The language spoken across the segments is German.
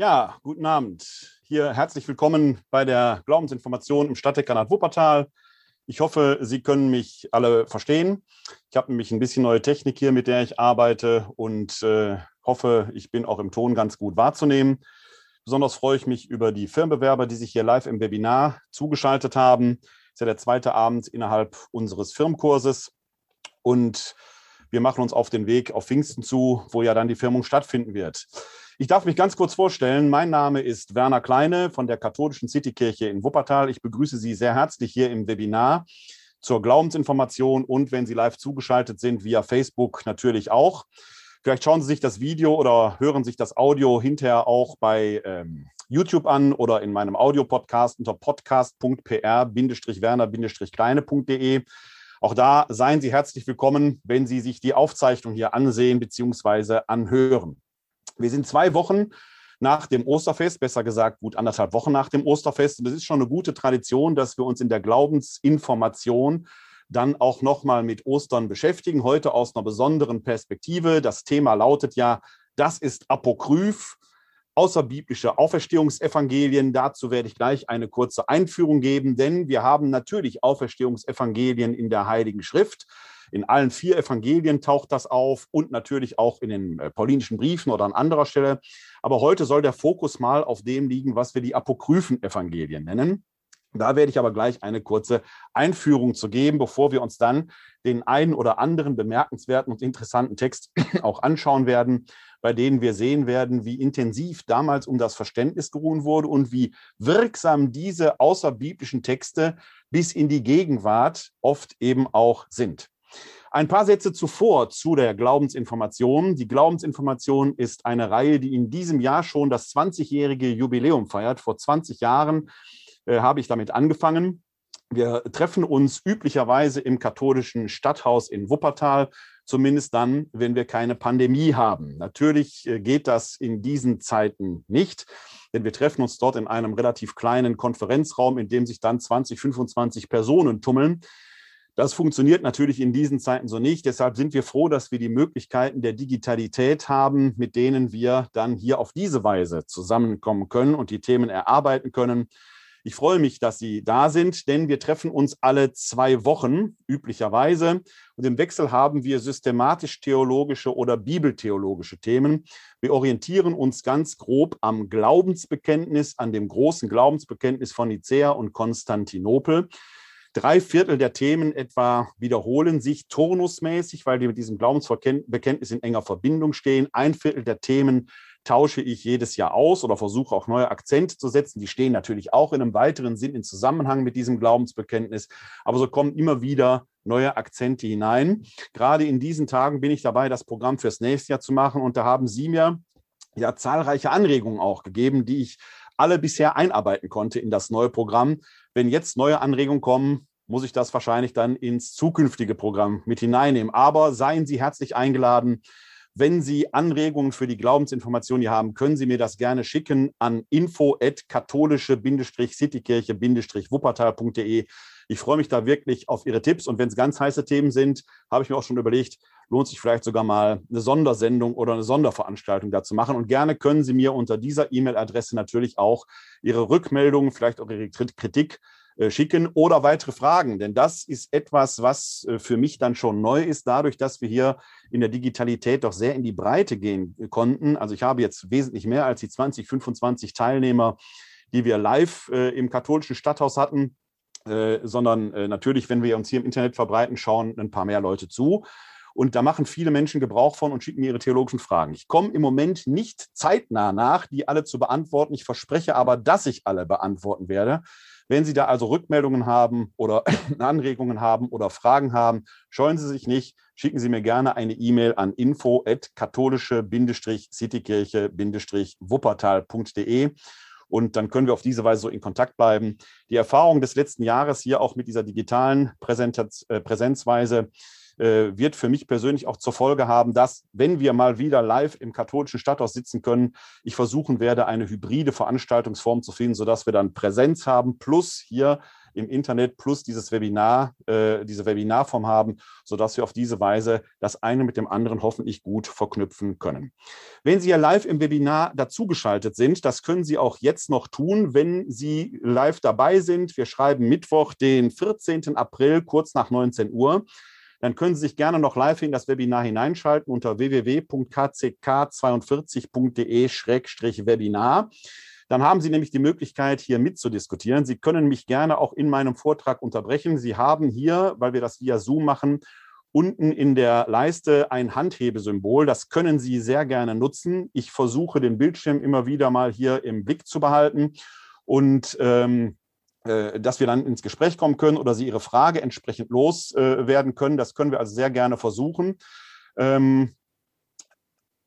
Ja, guten Abend. Hier herzlich willkommen bei der Glaubensinformation im Stadtdekanat Wuppertal. Ich hoffe, Sie können mich alle verstehen. Ich habe nämlich ein bisschen neue Technik hier, mit der ich arbeite und äh, hoffe, ich bin auch im Ton ganz gut wahrzunehmen. Besonders freue ich mich über die Firmenbewerber, die sich hier live im Webinar zugeschaltet haben. Das ist ja der zweite Abend innerhalb unseres Firmenkurses. Und wir machen uns auf den Weg auf Pfingsten zu, wo ja dann die Firmung stattfinden wird. Ich darf mich ganz kurz vorstellen. Mein Name ist Werner Kleine von der Katholischen Citykirche in Wuppertal. Ich begrüße Sie sehr herzlich hier im Webinar zur Glaubensinformation und wenn Sie live zugeschaltet sind via Facebook natürlich auch. Vielleicht schauen Sie sich das Video oder hören sich das Audio hinterher auch bei ähm, YouTube an oder in meinem Audiopodcast unter podcast.pr-werner-kleine.de. Auch da seien Sie herzlich willkommen, wenn Sie sich die Aufzeichnung hier ansehen bzw. anhören. Wir sind zwei Wochen nach dem Osterfest, besser gesagt gut anderthalb Wochen nach dem Osterfest. Und es ist schon eine gute Tradition, dass wir uns in der Glaubensinformation dann auch nochmal mit Ostern beschäftigen, heute aus einer besonderen Perspektive. Das Thema lautet ja, das ist Apokryph, außerbiblische Auferstehungsevangelien. Dazu werde ich gleich eine kurze Einführung geben, denn wir haben natürlich Auferstehungsevangelien in der Heiligen Schrift. In allen vier Evangelien taucht das auf und natürlich auch in den äh, paulinischen Briefen oder an anderer Stelle. Aber heute soll der Fokus mal auf dem liegen, was wir die Apokryphen-Evangelien nennen. Da werde ich aber gleich eine kurze Einführung zu geben, bevor wir uns dann den einen oder anderen bemerkenswerten und interessanten Text auch anschauen werden, bei denen wir sehen werden, wie intensiv damals um das Verständnis geruhen wurde und wie wirksam diese außerbiblischen Texte bis in die Gegenwart oft eben auch sind. Ein paar Sätze zuvor zu der Glaubensinformation. Die Glaubensinformation ist eine Reihe, die in diesem Jahr schon das 20-jährige Jubiläum feiert. Vor 20 Jahren äh, habe ich damit angefangen. Wir treffen uns üblicherweise im katholischen Stadthaus in Wuppertal, zumindest dann, wenn wir keine Pandemie haben. Natürlich äh, geht das in diesen Zeiten nicht, denn wir treffen uns dort in einem relativ kleinen Konferenzraum, in dem sich dann 20, 25 Personen tummeln. Das funktioniert natürlich in diesen Zeiten so nicht. Deshalb sind wir froh, dass wir die Möglichkeiten der Digitalität haben, mit denen wir dann hier auf diese Weise zusammenkommen können und die Themen erarbeiten können. Ich freue mich, dass Sie da sind, denn wir treffen uns alle zwei Wochen üblicherweise. Und im Wechsel haben wir systematisch-theologische oder bibeltheologische Themen. Wir orientieren uns ganz grob am Glaubensbekenntnis, an dem großen Glaubensbekenntnis von Nicäa und Konstantinopel. Drei Viertel der Themen etwa wiederholen sich turnusmäßig, weil die mit diesem Glaubensbekenntnis in enger Verbindung stehen. Ein Viertel der Themen tausche ich jedes Jahr aus oder versuche auch neue Akzente zu setzen. Die stehen natürlich auch in einem weiteren Sinn in Zusammenhang mit diesem Glaubensbekenntnis. Aber so kommen immer wieder neue Akzente hinein. Gerade in diesen Tagen bin ich dabei, das Programm fürs nächste Jahr zu machen. Und da haben Sie mir ja zahlreiche Anregungen auch gegeben, die ich alle bisher einarbeiten konnte in das neue Programm. Wenn jetzt neue Anregungen kommen, muss ich das wahrscheinlich dann ins zukünftige Programm mit hineinnehmen. Aber seien Sie herzlich eingeladen, wenn Sie Anregungen für die Glaubensinformation hier haben, können Sie mir das gerne schicken an info-katholische-citykirche-wuppertal.de. Ich freue mich da wirklich auf Ihre Tipps und wenn es ganz heiße Themen sind, habe ich mir auch schon überlegt, lohnt sich vielleicht sogar mal eine Sondersendung oder eine Sonderveranstaltung dazu machen. Und gerne können Sie mir unter dieser E-Mail-Adresse natürlich auch Ihre Rückmeldungen, vielleicht auch Ihre Kritik äh, schicken oder weitere Fragen. Denn das ist etwas, was äh, für mich dann schon neu ist, dadurch, dass wir hier in der Digitalität doch sehr in die Breite gehen konnten. Also ich habe jetzt wesentlich mehr als die 20, 25 Teilnehmer, die wir live äh, im katholischen Stadthaus hatten, sondern natürlich, wenn wir uns hier im Internet verbreiten, schauen ein paar mehr Leute zu. Und da machen viele Menschen Gebrauch von und schicken mir ihre theologischen Fragen. Ich komme im Moment nicht zeitnah nach, die alle zu beantworten. Ich verspreche aber, dass ich alle beantworten werde. Wenn Sie da also Rückmeldungen haben oder Anregungen haben oder Fragen haben, scheuen Sie sich nicht, schicken Sie mir gerne eine E-Mail an info-katholische-citykirche-wuppertal.de und dann können wir auf diese Weise so in Kontakt bleiben. Die Erfahrung des letzten Jahres hier auch mit dieser digitalen Präsenz, äh, Präsenzweise äh, wird für mich persönlich auch zur Folge haben, dass, wenn wir mal wieder live im katholischen Stadthaus sitzen können, ich versuchen werde, eine hybride Veranstaltungsform zu finden, sodass wir dann Präsenz haben, plus hier im Internet plus dieses Webinar, äh, diese Webinarform haben, sodass wir auf diese Weise das eine mit dem anderen hoffentlich gut verknüpfen können. Wenn Sie ja live im Webinar dazugeschaltet sind, das können Sie auch jetzt noch tun, wenn Sie live dabei sind. Wir schreiben Mittwoch, den 14. April, kurz nach 19 Uhr dann können Sie sich gerne noch live in das Webinar hineinschalten unter www.kck42.de-webinar. Dann haben Sie nämlich die Möglichkeit, hier mitzudiskutieren. Sie können mich gerne auch in meinem Vortrag unterbrechen. Sie haben hier, weil wir das via Zoom machen, unten in der Leiste ein Handhebesymbol. Das können Sie sehr gerne nutzen. Ich versuche den Bildschirm immer wieder mal hier im Blick zu behalten und ähm, äh, dass wir dann ins Gespräch kommen können oder Sie Ihre Frage entsprechend loswerden äh, können. Das können wir also sehr gerne versuchen. Ähm,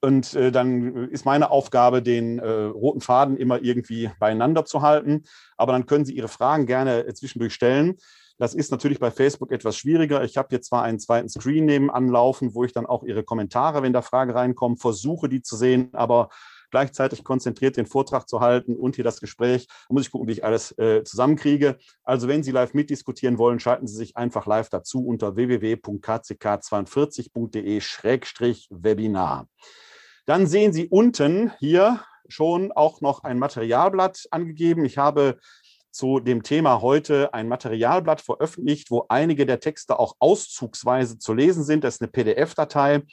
und äh, dann ist meine Aufgabe, den äh, roten Faden immer irgendwie beieinander zu halten. Aber dann können Sie Ihre Fragen gerne äh, zwischendurch stellen. Das ist natürlich bei Facebook etwas schwieriger. Ich habe hier zwar einen zweiten Screen nebenan laufen, wo ich dann auch Ihre Kommentare, wenn da Fragen reinkommen, versuche, die zu sehen, aber gleichzeitig konzentriert den Vortrag zu halten und hier das Gespräch. Da muss ich gucken, wie ich alles äh, zusammenkriege. Also wenn Sie live mitdiskutieren wollen, schalten Sie sich einfach live dazu unter www.kck42.de-webinar. Dann sehen Sie unten hier schon auch noch ein Materialblatt angegeben. Ich habe zu dem Thema heute ein Materialblatt veröffentlicht, wo einige der Texte auch auszugsweise zu lesen sind. Das ist eine PDF-Datei.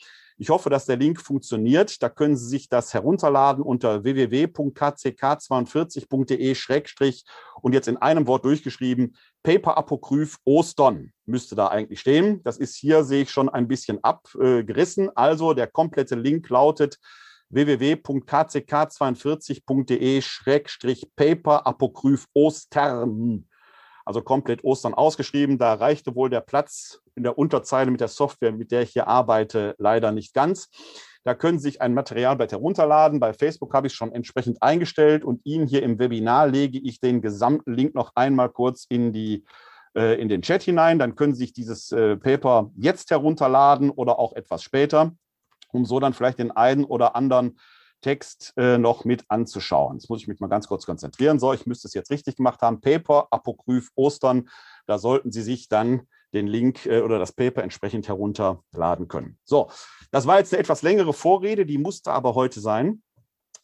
Ich hoffe, dass der Link funktioniert. Da können Sie sich das herunterladen unter www.kck42.de- und jetzt in einem Wort durchgeschrieben, Paper Apokryph Ostern müsste da eigentlich stehen. Das ist hier, sehe ich schon ein bisschen abgerissen. Also der komplette Link lautet www.kck42.de-paper Apokryph Ostern also komplett Ostern ausgeschrieben. Da reichte wohl der Platz in der Unterzeile mit der Software, mit der ich hier arbeite, leider nicht ganz. Da können Sie sich ein Materialblatt herunterladen. Bei Facebook habe ich es schon entsprechend eingestellt und Ihnen hier im Webinar lege ich den gesamten Link noch einmal kurz in die äh, in den Chat hinein. Dann können Sie sich dieses äh, Paper jetzt herunterladen oder auch etwas später, um so dann vielleicht den einen oder anderen Text äh, noch mit anzuschauen. Jetzt muss ich mich mal ganz kurz konzentrieren. So, ich müsste es jetzt richtig gemacht haben. Paper, Apokryph, Ostern. Da sollten Sie sich dann den Link äh, oder das Paper entsprechend herunterladen können. So, das war jetzt eine etwas längere Vorrede, die musste aber heute sein,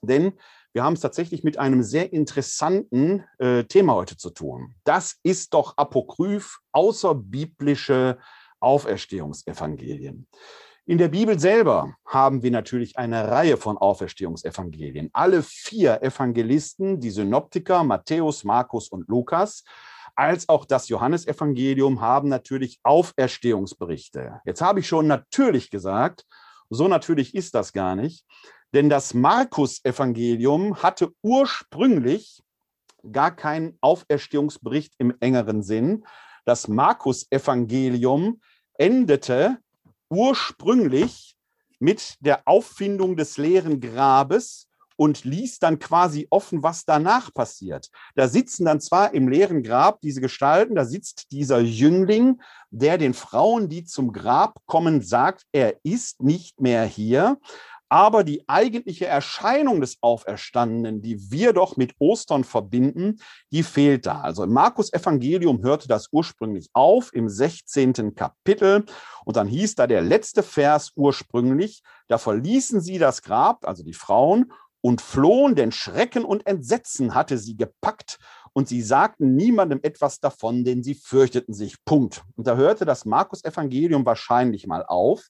denn wir haben es tatsächlich mit einem sehr interessanten äh, Thema heute zu tun. Das ist doch Apokryph, außerbiblische Auferstehungsevangelien. In der Bibel selber haben wir natürlich eine Reihe von Auferstehungsevangelien. Alle vier Evangelisten, die Synoptiker, Matthäus, Markus und Lukas, als auch das Johannesevangelium haben natürlich Auferstehungsberichte. Jetzt habe ich schon natürlich gesagt, so natürlich ist das gar nicht, denn das Markus-Evangelium hatte ursprünglich gar keinen Auferstehungsbericht im engeren Sinn. Das Markus-Evangelium endete ursprünglich mit der Auffindung des leeren Grabes und ließ dann quasi offen, was danach passiert. Da sitzen dann zwar im leeren Grab diese Gestalten, da sitzt dieser Jüngling, der den Frauen, die zum Grab kommen, sagt, er ist nicht mehr hier, aber die eigentliche Erscheinung des Auferstandenen, die wir doch mit Ostern verbinden, die fehlt da. Also im Markus Evangelium hörte das ursprünglich auf im 16. Kapitel und dann hieß da der letzte Vers ursprünglich, da verließen sie das Grab, also die Frauen, und flohen, denn Schrecken und Entsetzen hatte sie gepackt und sie sagten niemandem etwas davon, denn sie fürchteten sich. Punkt. Und da hörte das Markus Evangelium wahrscheinlich mal auf.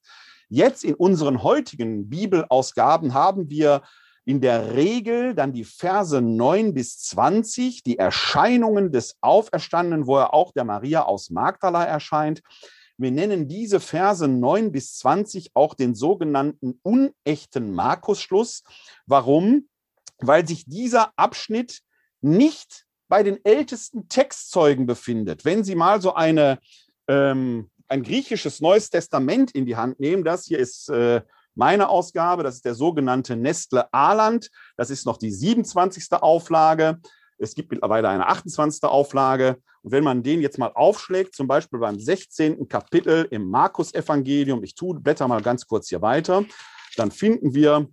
Jetzt in unseren heutigen Bibelausgaben haben wir in der Regel dann die Verse 9 bis 20, die Erscheinungen des Auferstandenen, wo er auch der Maria aus Magdala erscheint. Wir nennen diese Verse 9 bis 20 auch den sogenannten unechten Markusschluss. Warum? Weil sich dieser Abschnitt nicht bei den ältesten Textzeugen befindet. Wenn Sie mal so eine ähm, ein griechisches Neues Testament in die Hand nehmen. Das hier ist äh, meine Ausgabe, das ist der sogenannte Nestle Aland. Das ist noch die 27. Auflage. Es gibt mittlerweile eine 28. Auflage. Und wenn man den jetzt mal aufschlägt, zum Beispiel beim 16. Kapitel im Markus-Evangelium, ich tue, blätter mal ganz kurz hier weiter, dann finden wir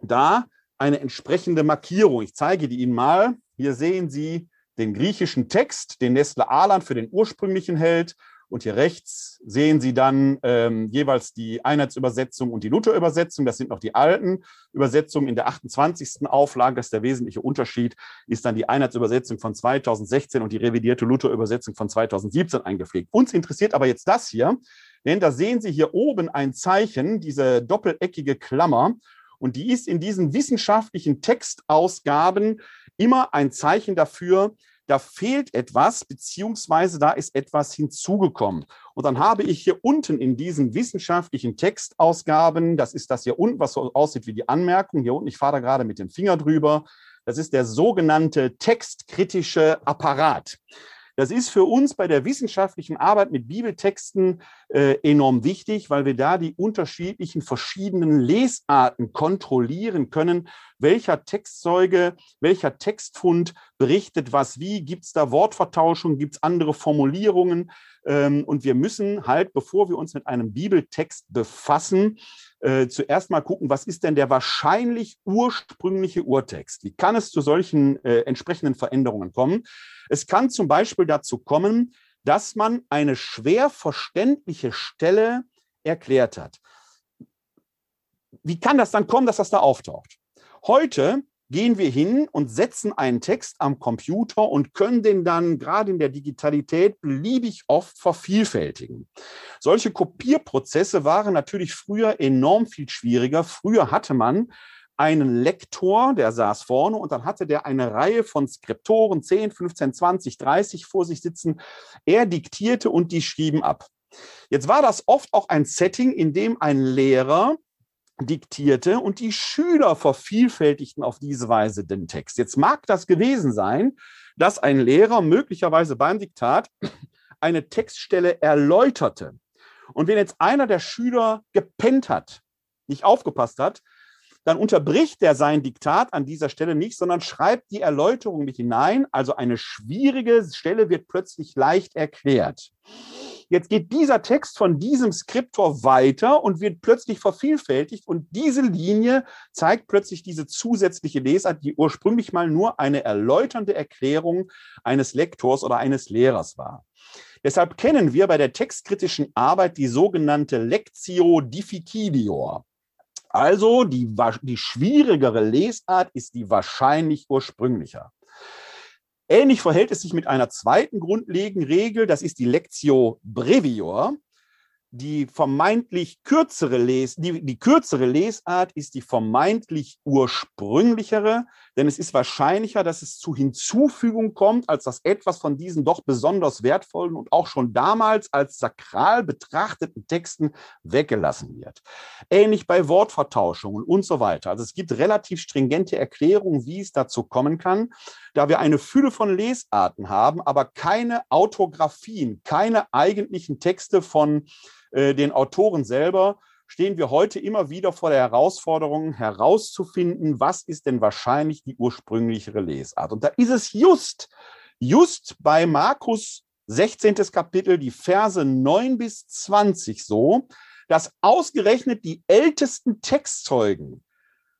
da eine entsprechende Markierung. Ich zeige die Ihnen mal. Hier sehen Sie den griechischen Text, den Nestle Aland für den ursprünglichen hält. Und hier rechts sehen Sie dann ähm, jeweils die Einheitsübersetzung und die Luther-Übersetzung. Das sind noch die alten Übersetzungen in der 28. Auflage. Das ist der wesentliche Unterschied, ist dann die Einheitsübersetzung von 2016 und die revidierte Luther-Übersetzung von 2017 eingepflegt. Uns interessiert aber jetzt das hier, denn da sehen Sie hier oben ein Zeichen, diese doppeleckige Klammer. Und die ist in diesen wissenschaftlichen Textausgaben immer ein Zeichen dafür, da fehlt etwas, beziehungsweise da ist etwas hinzugekommen. Und dann habe ich hier unten in diesen wissenschaftlichen Textausgaben, das ist das hier unten, was so aussieht wie die Anmerkung, hier unten, ich fahre da gerade mit dem Finger drüber, das ist der sogenannte textkritische Apparat. Das ist für uns bei der wissenschaftlichen Arbeit mit Bibeltexten äh, enorm wichtig, weil wir da die unterschiedlichen verschiedenen Lesarten kontrollieren können. Welcher Textzeuge, welcher Textfund berichtet was wie? Gibt es da Wortvertauschung? Gibt es andere Formulierungen? Ähm, und wir müssen halt, bevor wir uns mit einem Bibeltext befassen, äh, zuerst mal gucken, was ist denn der wahrscheinlich ursprüngliche Urtext? Wie kann es zu solchen äh, entsprechenden Veränderungen kommen? Es kann zum Beispiel dazu kommen, dass man eine schwer verständliche Stelle erklärt hat. Wie kann das dann kommen, dass das da auftaucht? Heute gehen wir hin und setzen einen Text am Computer und können den dann gerade in der Digitalität beliebig oft vervielfältigen. Solche Kopierprozesse waren natürlich früher enorm viel schwieriger. Früher hatte man einen Lektor, der saß vorne und dann hatte der eine Reihe von Skriptoren, 10, 15, 20, 30 vor sich sitzen. Er diktierte und die schrieben ab. Jetzt war das oft auch ein Setting, in dem ein Lehrer diktierte und die Schüler vervielfältigten auf diese Weise den Text. Jetzt mag das gewesen sein, dass ein Lehrer möglicherweise beim Diktat eine Textstelle erläuterte. Und wenn jetzt einer der Schüler gepennt hat, nicht aufgepasst hat, dann unterbricht er sein Diktat an dieser Stelle nicht, sondern schreibt die Erläuterung mit hinein. Also eine schwierige Stelle wird plötzlich leicht erklärt. Jetzt geht dieser Text von diesem Skriptor weiter und wird plötzlich vervielfältigt und diese Linie zeigt plötzlich diese zusätzliche Lesart, die ursprünglich mal nur eine erläuternde Erklärung eines Lektors oder eines Lehrers war. Deshalb kennen wir bei der textkritischen Arbeit die sogenannte Lectio difficilior. Also die, die schwierigere Lesart ist die wahrscheinlich ursprünglicher. Ähnlich verhält es sich mit einer zweiten grundlegenden Regel, das ist die Lectio brevior die vermeintlich kürzere Les die, die kürzere Lesart ist die vermeintlich ursprünglichere, denn es ist wahrscheinlicher, dass es zu Hinzufügung kommt, als dass etwas von diesen doch besonders wertvollen und auch schon damals als sakral betrachteten Texten weggelassen wird. Ähnlich bei Wortvertauschungen und so weiter. Also es gibt relativ stringente Erklärungen, wie es dazu kommen kann, da wir eine Fülle von Lesarten haben, aber keine Autographien, keine eigentlichen Texte von äh, den Autoren selber, stehen wir heute immer wieder vor der Herausforderung herauszufinden, was ist denn wahrscheinlich die ursprünglichere Lesart. Und da ist es just, just bei Markus 16. Kapitel, die Verse 9 bis 20 so, dass ausgerechnet die ältesten Textzeugen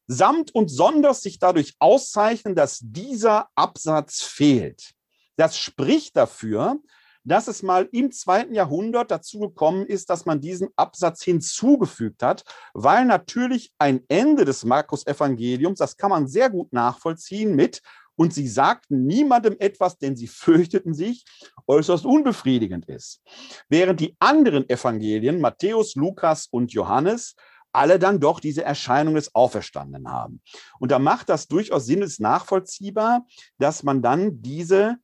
samt und sonders sich dadurch auszeichnen, dass dieser Absatz fehlt. Das spricht dafür, dass es mal im zweiten Jahrhundert dazu gekommen ist, dass man diesen Absatz hinzugefügt hat, weil natürlich ein Ende des Markus-Evangeliums, das kann man sehr gut nachvollziehen mit, und sie sagten niemandem etwas, denn sie fürchteten sich, äußerst unbefriedigend ist. Während die anderen Evangelien, Matthäus, Lukas und Johannes, alle dann doch diese Erscheinung des Auferstandenen haben. Und da macht das durchaus Sinn, ist nachvollziehbar, dass man dann diese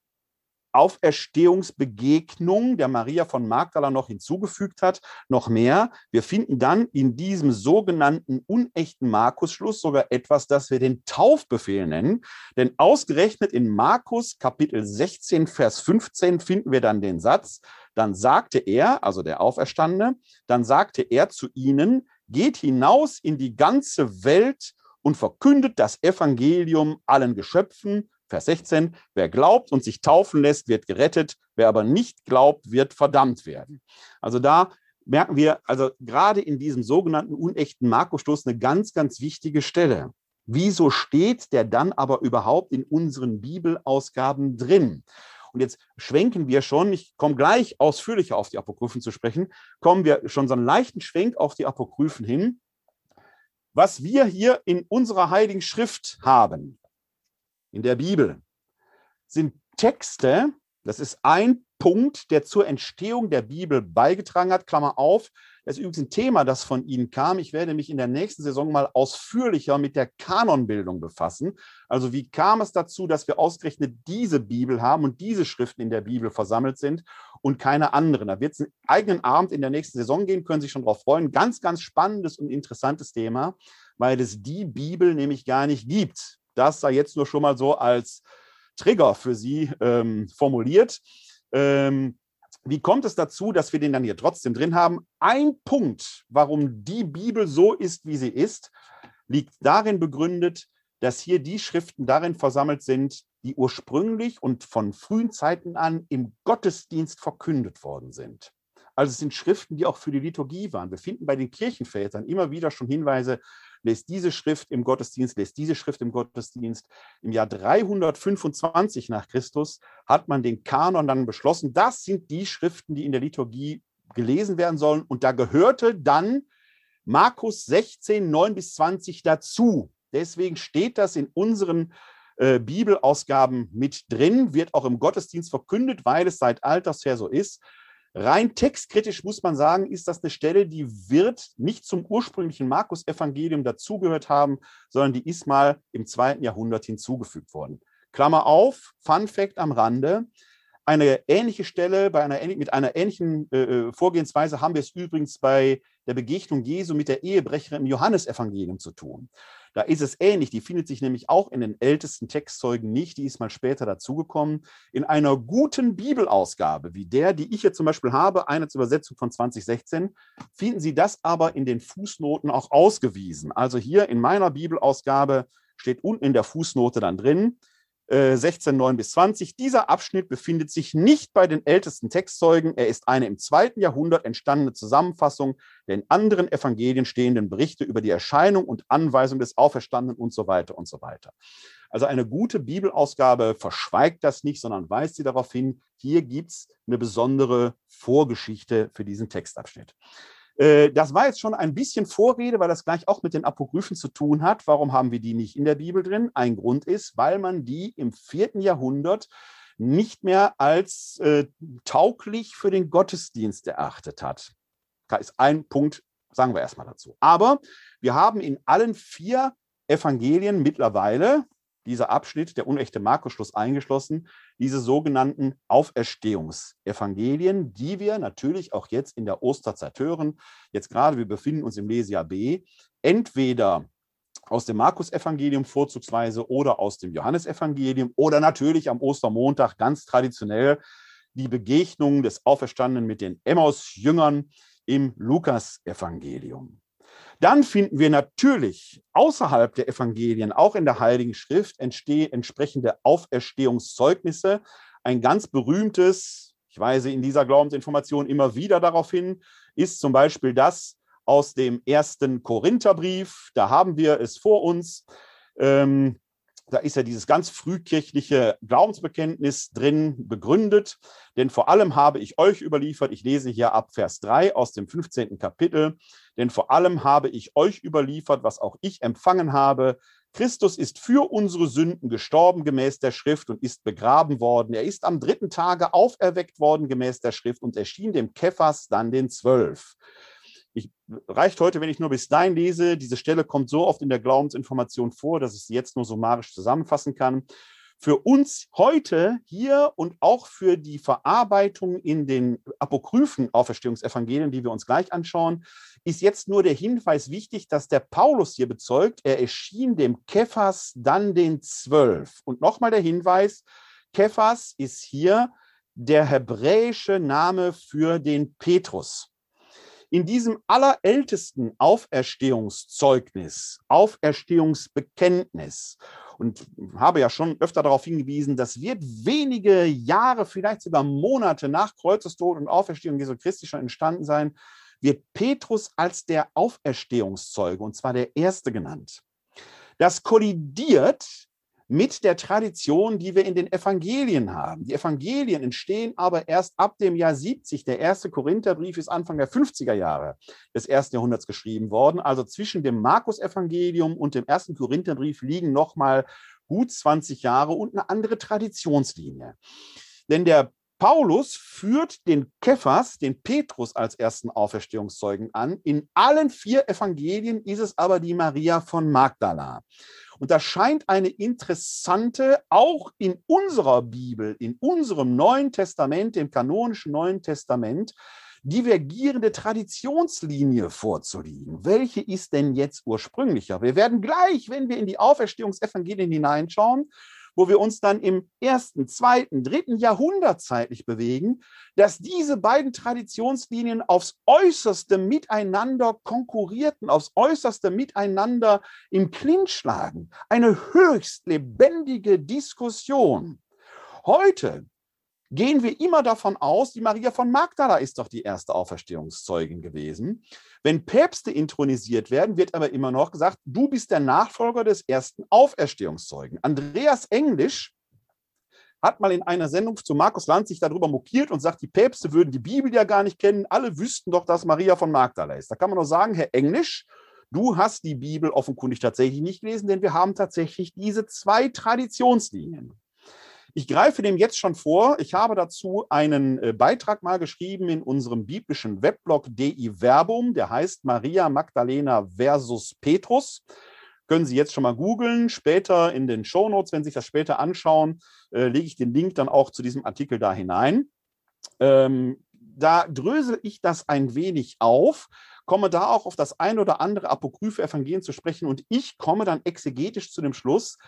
Auferstehungsbegegnung der Maria von Magdala noch hinzugefügt hat, noch mehr. Wir finden dann in diesem sogenannten unechten Markus-Schluss sogar etwas, das wir den Taufbefehl nennen. Denn ausgerechnet in Markus Kapitel 16, Vers 15 finden wir dann den Satz, dann sagte er, also der Auferstandene, dann sagte er zu ihnen, geht hinaus in die ganze Welt und verkündet das Evangelium allen Geschöpfen. Vers 16, wer glaubt und sich taufen lässt, wird gerettet, wer aber nicht glaubt, wird verdammt werden. Also da merken wir, also gerade in diesem sogenannten unechten Markus-Stoß eine ganz, ganz wichtige Stelle. Wieso steht der dann aber überhaupt in unseren Bibelausgaben drin? Und jetzt schwenken wir schon, ich komme gleich ausführlicher auf die Apokryphen zu sprechen, kommen wir schon so einen leichten Schwenk auf die Apokryphen hin. Was wir hier in unserer Heiligen Schrift haben, in der Bibel, sind Texte, das ist ein Punkt, der zur Entstehung der Bibel beigetragen hat, Klammer auf, das ist übrigens ein Thema, das von Ihnen kam. Ich werde mich in der nächsten Saison mal ausführlicher mit der Kanonbildung befassen. Also wie kam es dazu, dass wir ausgerechnet diese Bibel haben und diese Schriften in der Bibel versammelt sind und keine anderen? Da wird es einen eigenen Abend in der nächsten Saison gehen, können Sie sich schon darauf freuen. Ganz, ganz spannendes und interessantes Thema, weil es die Bibel nämlich gar nicht gibt. Das sei jetzt nur schon mal so als Trigger für Sie ähm, formuliert. Ähm, wie kommt es dazu, dass wir den dann hier trotzdem drin haben? Ein Punkt, warum die Bibel so ist, wie sie ist, liegt darin begründet, dass hier die Schriften darin versammelt sind, die ursprünglich und von frühen Zeiten an im Gottesdienst verkündet worden sind. Also es sind Schriften, die auch für die Liturgie waren. Wir finden bei den Kirchenvätern immer wieder schon Hinweise lest diese Schrift im Gottesdienst, lest diese Schrift im Gottesdienst. Im Jahr 325 nach Christus hat man den Kanon dann beschlossen. Das sind die Schriften, die in der Liturgie gelesen werden sollen. Und da gehörte dann Markus 16, 9 bis 20 dazu. Deswegen steht das in unseren äh, Bibelausgaben mit drin, wird auch im Gottesdienst verkündet, weil es seit alters her so ist. Rein textkritisch muss man sagen, ist das eine Stelle, die wird nicht zum ursprünglichen Markus-Evangelium dazugehört haben, sondern die ist mal im zweiten Jahrhundert hinzugefügt worden. Klammer auf, Fun Fact am Rande. Eine ähnliche Stelle bei einer, mit einer ähnlichen äh, äh, Vorgehensweise haben wir es übrigens bei der Begegnung Jesu mit der Ehebrecherin im Johannesevangelium zu tun. Da ist es ähnlich. Die findet sich nämlich auch in den ältesten Textzeugen nicht. Die ist mal später dazugekommen. In einer guten Bibelausgabe, wie der, die ich hier zum Beispiel habe, eine zur Übersetzung von 2016, finden Sie das aber in den Fußnoten auch ausgewiesen. Also hier in meiner Bibelausgabe steht unten in der Fußnote dann drin, 16, äh, 9 bis 20. Dieser Abschnitt befindet sich nicht bei den ältesten Textzeugen. Er ist eine im zweiten Jahrhundert entstandene Zusammenfassung der in anderen Evangelien stehenden Berichte über die Erscheinung und Anweisung des Auferstandenen und so weiter und so weiter. Also eine gute Bibelausgabe verschweigt das nicht, sondern weist sie darauf hin, hier gibt es eine besondere Vorgeschichte für diesen Textabschnitt. Äh, das war jetzt schon ein bisschen Vorrede, weil das gleich auch mit den Apokryphen zu tun hat. Warum haben wir die nicht in der Bibel drin? Ein Grund ist, weil man die im vierten Jahrhundert nicht mehr als äh, tauglich für den Gottesdienst erachtet hat. Da ist ein Punkt, sagen wir erstmal dazu. Aber wir haben in allen vier Evangelien mittlerweile, dieser Abschnitt, der unechte Markus-Schluss eingeschlossen, diese sogenannten Auferstehungsevangelien, die wir natürlich auch jetzt in der Osterzeit hören. Jetzt gerade, wir befinden uns im Lesejahr B, entweder aus dem Markus-Evangelium vorzugsweise oder aus dem Johannesevangelium oder natürlich am Ostermontag ganz traditionell die Begegnung des Auferstandenen mit den Emmaus-Jüngern im Lukas-Evangelium. Dann finden wir natürlich außerhalb der Evangelien, auch in der Heiligen Schrift, entsprechende Auferstehungszeugnisse. Ein ganz berühmtes, ich weise in dieser Glaubensinformation immer wieder darauf hin, ist zum Beispiel das aus dem ersten Korintherbrief. Da haben wir es vor uns. Ähm, da ist ja dieses ganz frühkirchliche Glaubensbekenntnis drin begründet. Denn vor allem habe ich euch überliefert, ich lese hier ab Vers 3 aus dem 15. Kapitel, denn vor allem habe ich euch überliefert, was auch ich empfangen habe. Christus ist für unsere Sünden gestorben gemäß der Schrift und ist begraben worden. Er ist am dritten Tage auferweckt worden gemäß der Schrift und erschien dem Kephas dann den Zwölf. Ich, reicht heute, wenn ich nur bis dahin lese. Diese Stelle kommt so oft in der Glaubensinformation vor, dass ich sie jetzt nur summarisch zusammenfassen kann. Für uns heute hier und auch für die Verarbeitung in den apokryphen Auferstehungsevangelien, die wir uns gleich anschauen, ist jetzt nur der Hinweis wichtig, dass der Paulus hier bezeugt, er erschien dem Kephas dann den Zwölf. Und nochmal der Hinweis, Kephas ist hier der hebräische Name für den Petrus in diesem allerältesten Auferstehungszeugnis, Auferstehungsbekenntnis. und habe ja schon öfter darauf hingewiesen, das wird wenige Jahre, vielleicht sogar Monate nach Kreuzestod und Auferstehung Jesu Christi schon entstanden sein, wird Petrus als der Auferstehungszeuge, und zwar der erste genannt. Das kollidiert mit der Tradition, die wir in den Evangelien haben. Die Evangelien entstehen aber erst ab dem Jahr 70. Der erste Korintherbrief ist Anfang der 50er Jahre des ersten Jahrhunderts geschrieben worden. Also zwischen dem Markus-Evangelium und dem ersten Korintherbrief liegen nochmal gut 20 Jahre und eine andere Traditionslinie. Denn der Paulus führt den Kephas, den Petrus als ersten Auferstehungszeugen an. In allen vier Evangelien ist es aber die Maria von Magdala. Und da scheint eine interessante, auch in unserer Bibel, in unserem Neuen Testament, dem kanonischen Neuen Testament, divergierende Traditionslinie vorzuliegen. Welche ist denn jetzt ursprünglicher? Wir werden gleich, wenn wir in die Auferstehungsevangelien hineinschauen, wo wir uns dann im ersten, zweiten, dritten Jahrhundert zeitlich bewegen, dass diese beiden Traditionslinien aufs äußerste miteinander konkurrierten, aufs äußerste miteinander im Clinch lagen. Eine höchst lebendige Diskussion. Heute gehen wir immer davon aus, die Maria von Magdala ist doch die erste Auferstehungszeugin gewesen. Wenn Päpste intronisiert werden, wird aber immer noch gesagt, du bist der Nachfolger des ersten Auferstehungszeugen. Andreas Englisch hat mal in einer Sendung zu Markus Lanz sich darüber mokiert und sagt, die Päpste würden die Bibel ja gar nicht kennen. Alle wüssten doch, dass Maria von Magdala ist. Da kann man nur sagen, Herr Englisch, du hast die Bibel offenkundig tatsächlich nicht gelesen, denn wir haben tatsächlich diese zwei Traditionslinien. Ich greife dem jetzt schon vor. Ich habe dazu einen äh, Beitrag mal geschrieben in unserem biblischen Weblog DI Verbum, der heißt Maria Magdalena versus Petrus. Können Sie jetzt schon mal googeln. Später in den Shownotes, wenn Sie sich das später anschauen, äh, lege ich den Link dann auch zu diesem Artikel da hinein. Ähm, da drösel ich das ein wenig auf, komme da auch auf das ein oder andere apokryphe Evangelien zu sprechen und ich komme dann exegetisch zu dem Schluss,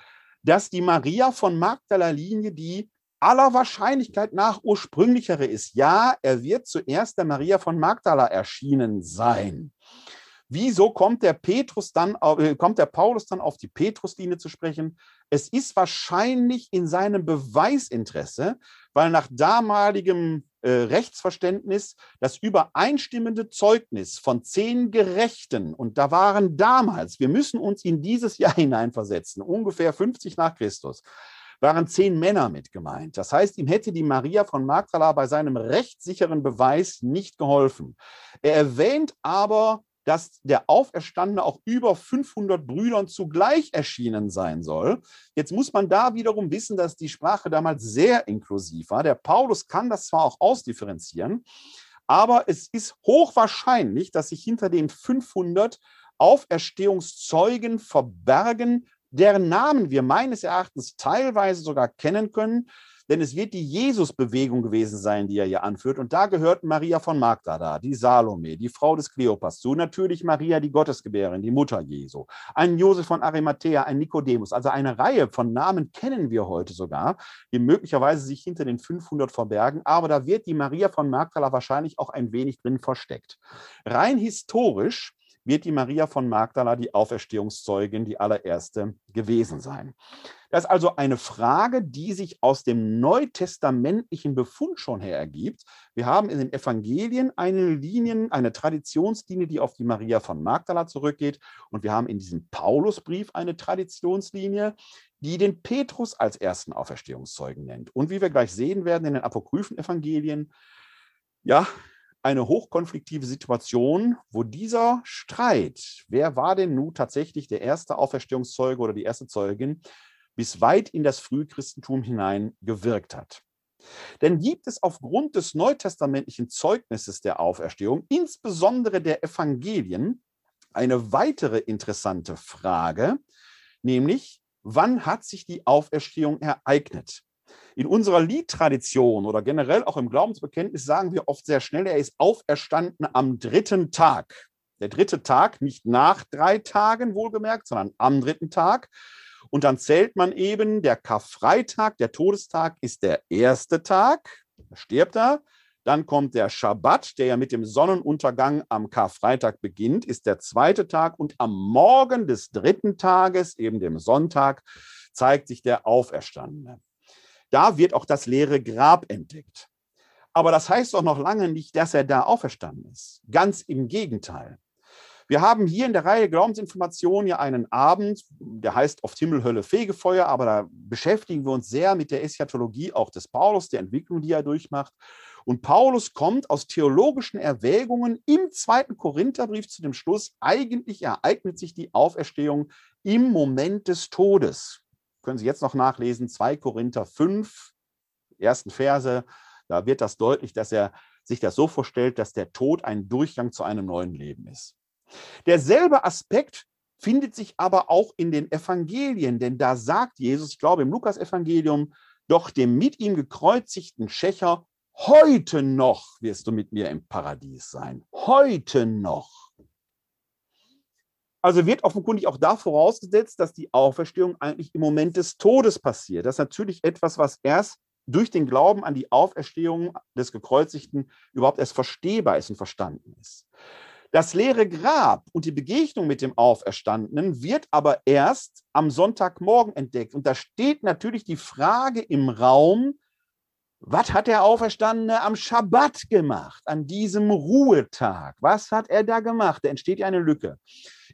dass die Maria von Magdala Linie die aller Wahrscheinlichkeit nach ursprünglichere ist. Ja, er wird zuerst der Maria von Magdala erschienen sein. Wieso kommt der Petrus dann, äh, kommt der Paulus dann auf die Petruslinie zu sprechen? Es ist wahrscheinlich in seinem Beweisinteresse, weil nach damaligem äh, Rechtsverständnis das übereinstimmende Zeugnis von zehn Gerechten, und da waren damals, wir müssen uns in dieses Jahr hineinversetzen, ungefähr 50 nach Christus, waren zehn Männer mit gemeint. Das heißt, ihm hätte die Maria von Magdala bei seinem rechtssicheren Beweis nicht geholfen. Er erwähnt aber dass der Auferstandene auch über 500 Brüdern zugleich erschienen sein soll. Jetzt muss man da wiederum wissen, dass die Sprache damals sehr inklusiv war. Der Paulus kann das zwar auch ausdifferenzieren, aber es ist hochwahrscheinlich, dass sich hinter den 500 Auferstehungszeugen verbergen, deren Namen wir meines Erachtens teilweise sogar kennen können, denn es wird die Jesus-Bewegung gewesen sein, die er hier anführt. Und da gehört Maria von Magdala, die Salome, die Frau des Kleopas zu, natürlich Maria, die Gottesgebärin, die Mutter Jesu, ein Josef von Arimathea, ein Nikodemus. Also eine Reihe von Namen kennen wir heute sogar, die möglicherweise sich hinter den 500 verbergen. Aber da wird die Maria von Magdala wahrscheinlich auch ein wenig drin versteckt. Rein historisch wird die Maria von Magdala die Auferstehungszeugin, die allererste gewesen sein. Das ist also eine Frage, die sich aus dem neutestamentlichen Befund schon her ergibt. Wir haben in den Evangelien eine Linie, eine Traditionslinie, die auf die Maria von Magdala zurückgeht. Und wir haben in diesem Paulusbrief eine Traditionslinie, die den Petrus als ersten Auferstehungszeugen nennt. Und wie wir gleich sehen werden in den apokryphen Evangelien, ja, eine hochkonfliktive Situation, wo dieser Streit, wer war denn nun tatsächlich der erste Auferstehungszeuge oder die erste Zeugin, bis weit in das Frühchristentum hinein gewirkt hat. Denn gibt es aufgrund des neutestamentlichen Zeugnisses der Auferstehung, insbesondere der Evangelien, eine weitere interessante Frage, nämlich wann hat sich die Auferstehung ereignet? In unserer Liedtradition oder generell auch im Glaubensbekenntnis sagen wir oft sehr schnell, er ist auferstanden am dritten Tag. Der dritte Tag, nicht nach drei Tagen wohlgemerkt, sondern am dritten Tag. Und dann zählt man eben, der Karfreitag, der Todestag, ist der erste Tag, da stirbt er. Dann kommt der Schabbat, der ja mit dem Sonnenuntergang am Karfreitag beginnt, ist der zweite Tag. Und am Morgen des dritten Tages, eben dem Sonntag, zeigt sich der Auferstandene. Da wird auch das leere Grab entdeckt. Aber das heißt doch noch lange nicht, dass er da auferstanden ist. Ganz im Gegenteil. Wir haben hier in der Reihe Glaubensinformationen ja einen Abend, der heißt oft Himmel, Hölle, Fegefeuer, aber da beschäftigen wir uns sehr mit der Eschatologie auch des Paulus, der Entwicklung, die er durchmacht. Und Paulus kommt aus theologischen Erwägungen im zweiten Korintherbrief zu dem Schluss, eigentlich ereignet sich die Auferstehung im Moment des Todes. Können Sie jetzt noch nachlesen, 2 Korinther 5, ersten Verse, da wird das deutlich, dass er sich das so vorstellt, dass der Tod ein Durchgang zu einem neuen Leben ist. Derselbe Aspekt findet sich aber auch in den Evangelien, denn da sagt Jesus, ich glaube im Lukas-Evangelium, doch dem mit ihm gekreuzigten Schächer, heute noch wirst du mit mir im Paradies sein. Heute noch. Also wird offenkundig auch da vorausgesetzt, dass die Auferstehung eigentlich im Moment des Todes passiert. Das ist natürlich etwas, was erst durch den Glauben an die Auferstehung des Gekreuzigten überhaupt erst verstehbar ist und verstanden ist. Das leere Grab und die Begegnung mit dem Auferstandenen wird aber erst am Sonntagmorgen entdeckt. Und da steht natürlich die Frage im Raum, was hat der Auferstandene am Schabbat gemacht, an diesem Ruhetag? Was hat er da gemacht? Da entsteht ja eine Lücke.